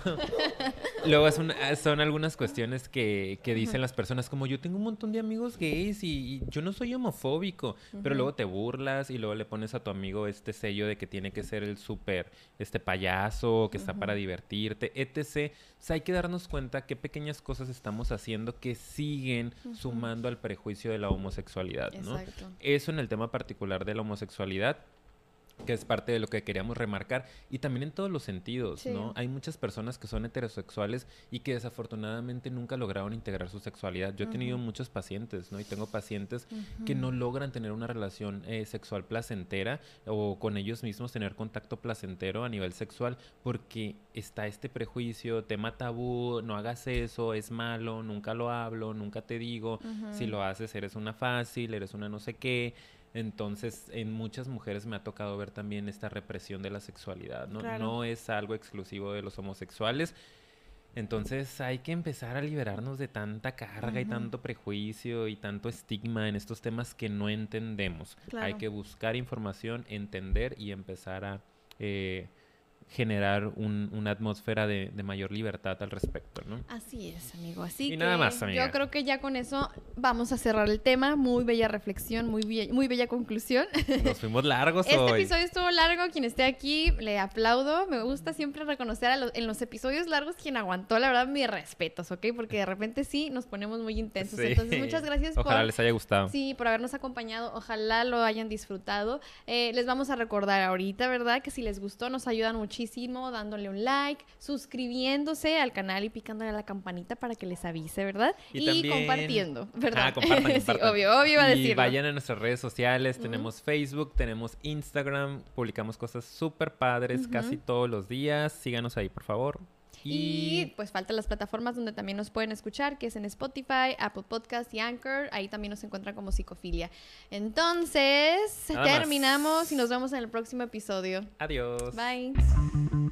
Luego son, son algunas cuestiones que, que, dicen las personas, como yo tengo un montón de amigos gays y, yo no soy homofóbico, pero luego te burlas y luego le pones a tu amigo este sello de que tiene que ser el súper este payaso, que está para divertirte, etc. O sea, hay que darnos cuenta qué pequeñas cosas estamos haciendo que siguen sumando al prejuicio de la homosexualidad, ¿no? Eso en el tema particular de la homosexualidad que es parte de lo que queríamos remarcar y también en todos los sentidos, ¿no? Hay muchas personas que son heterosexuales y que desafortunadamente nunca lograron integrar su sexualidad. Yo he tenido muchos pacientes, ¿no? Y tengo pacientes que no logran tener una relación eh, sexual placentera o con ellos mismos tener contacto placentero a nivel sexual porque está este prejuicio, tema tabú, no hagas eso, es malo, nunca lo hablo, nunca te digo, si lo haces eres una fácil, eres una no sé qué. Entonces, en muchas mujeres me ha tocado ver también esta represión de la sexualidad, ¿no? No es algo exclusivo de los homosexuales. Entonces hay que empezar a liberarnos de tanta carga y tanto prejuicio y tanto estigma en estos temas que no entendemos. Hay que buscar información, entender y empezar a eh, generar una atmósfera de, mayor libertad al respecto, ¿no? Así es, amigo. Así y que nada más, yo creo que ya con eso vamos a cerrar el tema. Muy bella reflexión, muy, bella, muy bella conclusión. Nos fuimos largos este hoy. Este episodio estuvo largo. Quien esté aquí, le aplaudo. Me gusta siempre reconocer a en los episodios largos quien aguantó, la verdad, mis respetos, ¿ok? Porque de repente sí nos ponemos muy intensos. Entonces, muchas gracias Ojalá les haya gustado. Sí, por habernos acompañado. Ojalá lo hayan disfrutado. Eh, les vamos a recordar ahorita, ¿verdad? Que si les gustó, nos ayudan muchísimo dándole un like, suscribiéndose al canal y picándole a la campanita para que les avise, ¿verdad? Y, compartiendo, ¿verdad? Ah, compartan, sí, obvio, obvio a decirlo. Y vayan a nuestras redes sociales, tenemos Facebook, tenemos Instagram, publicamos cosas súper padres casi todos los días. Síganos ahí, por favor. Y... pues faltan las plataformas donde también nos pueden escuchar, que es en Spotify, Apple Podcast y Anchor. Ahí también nos encuentran como psicofilia. Entonces, terminamos y nos vemos en el próximo episodio. Adiós. Bye.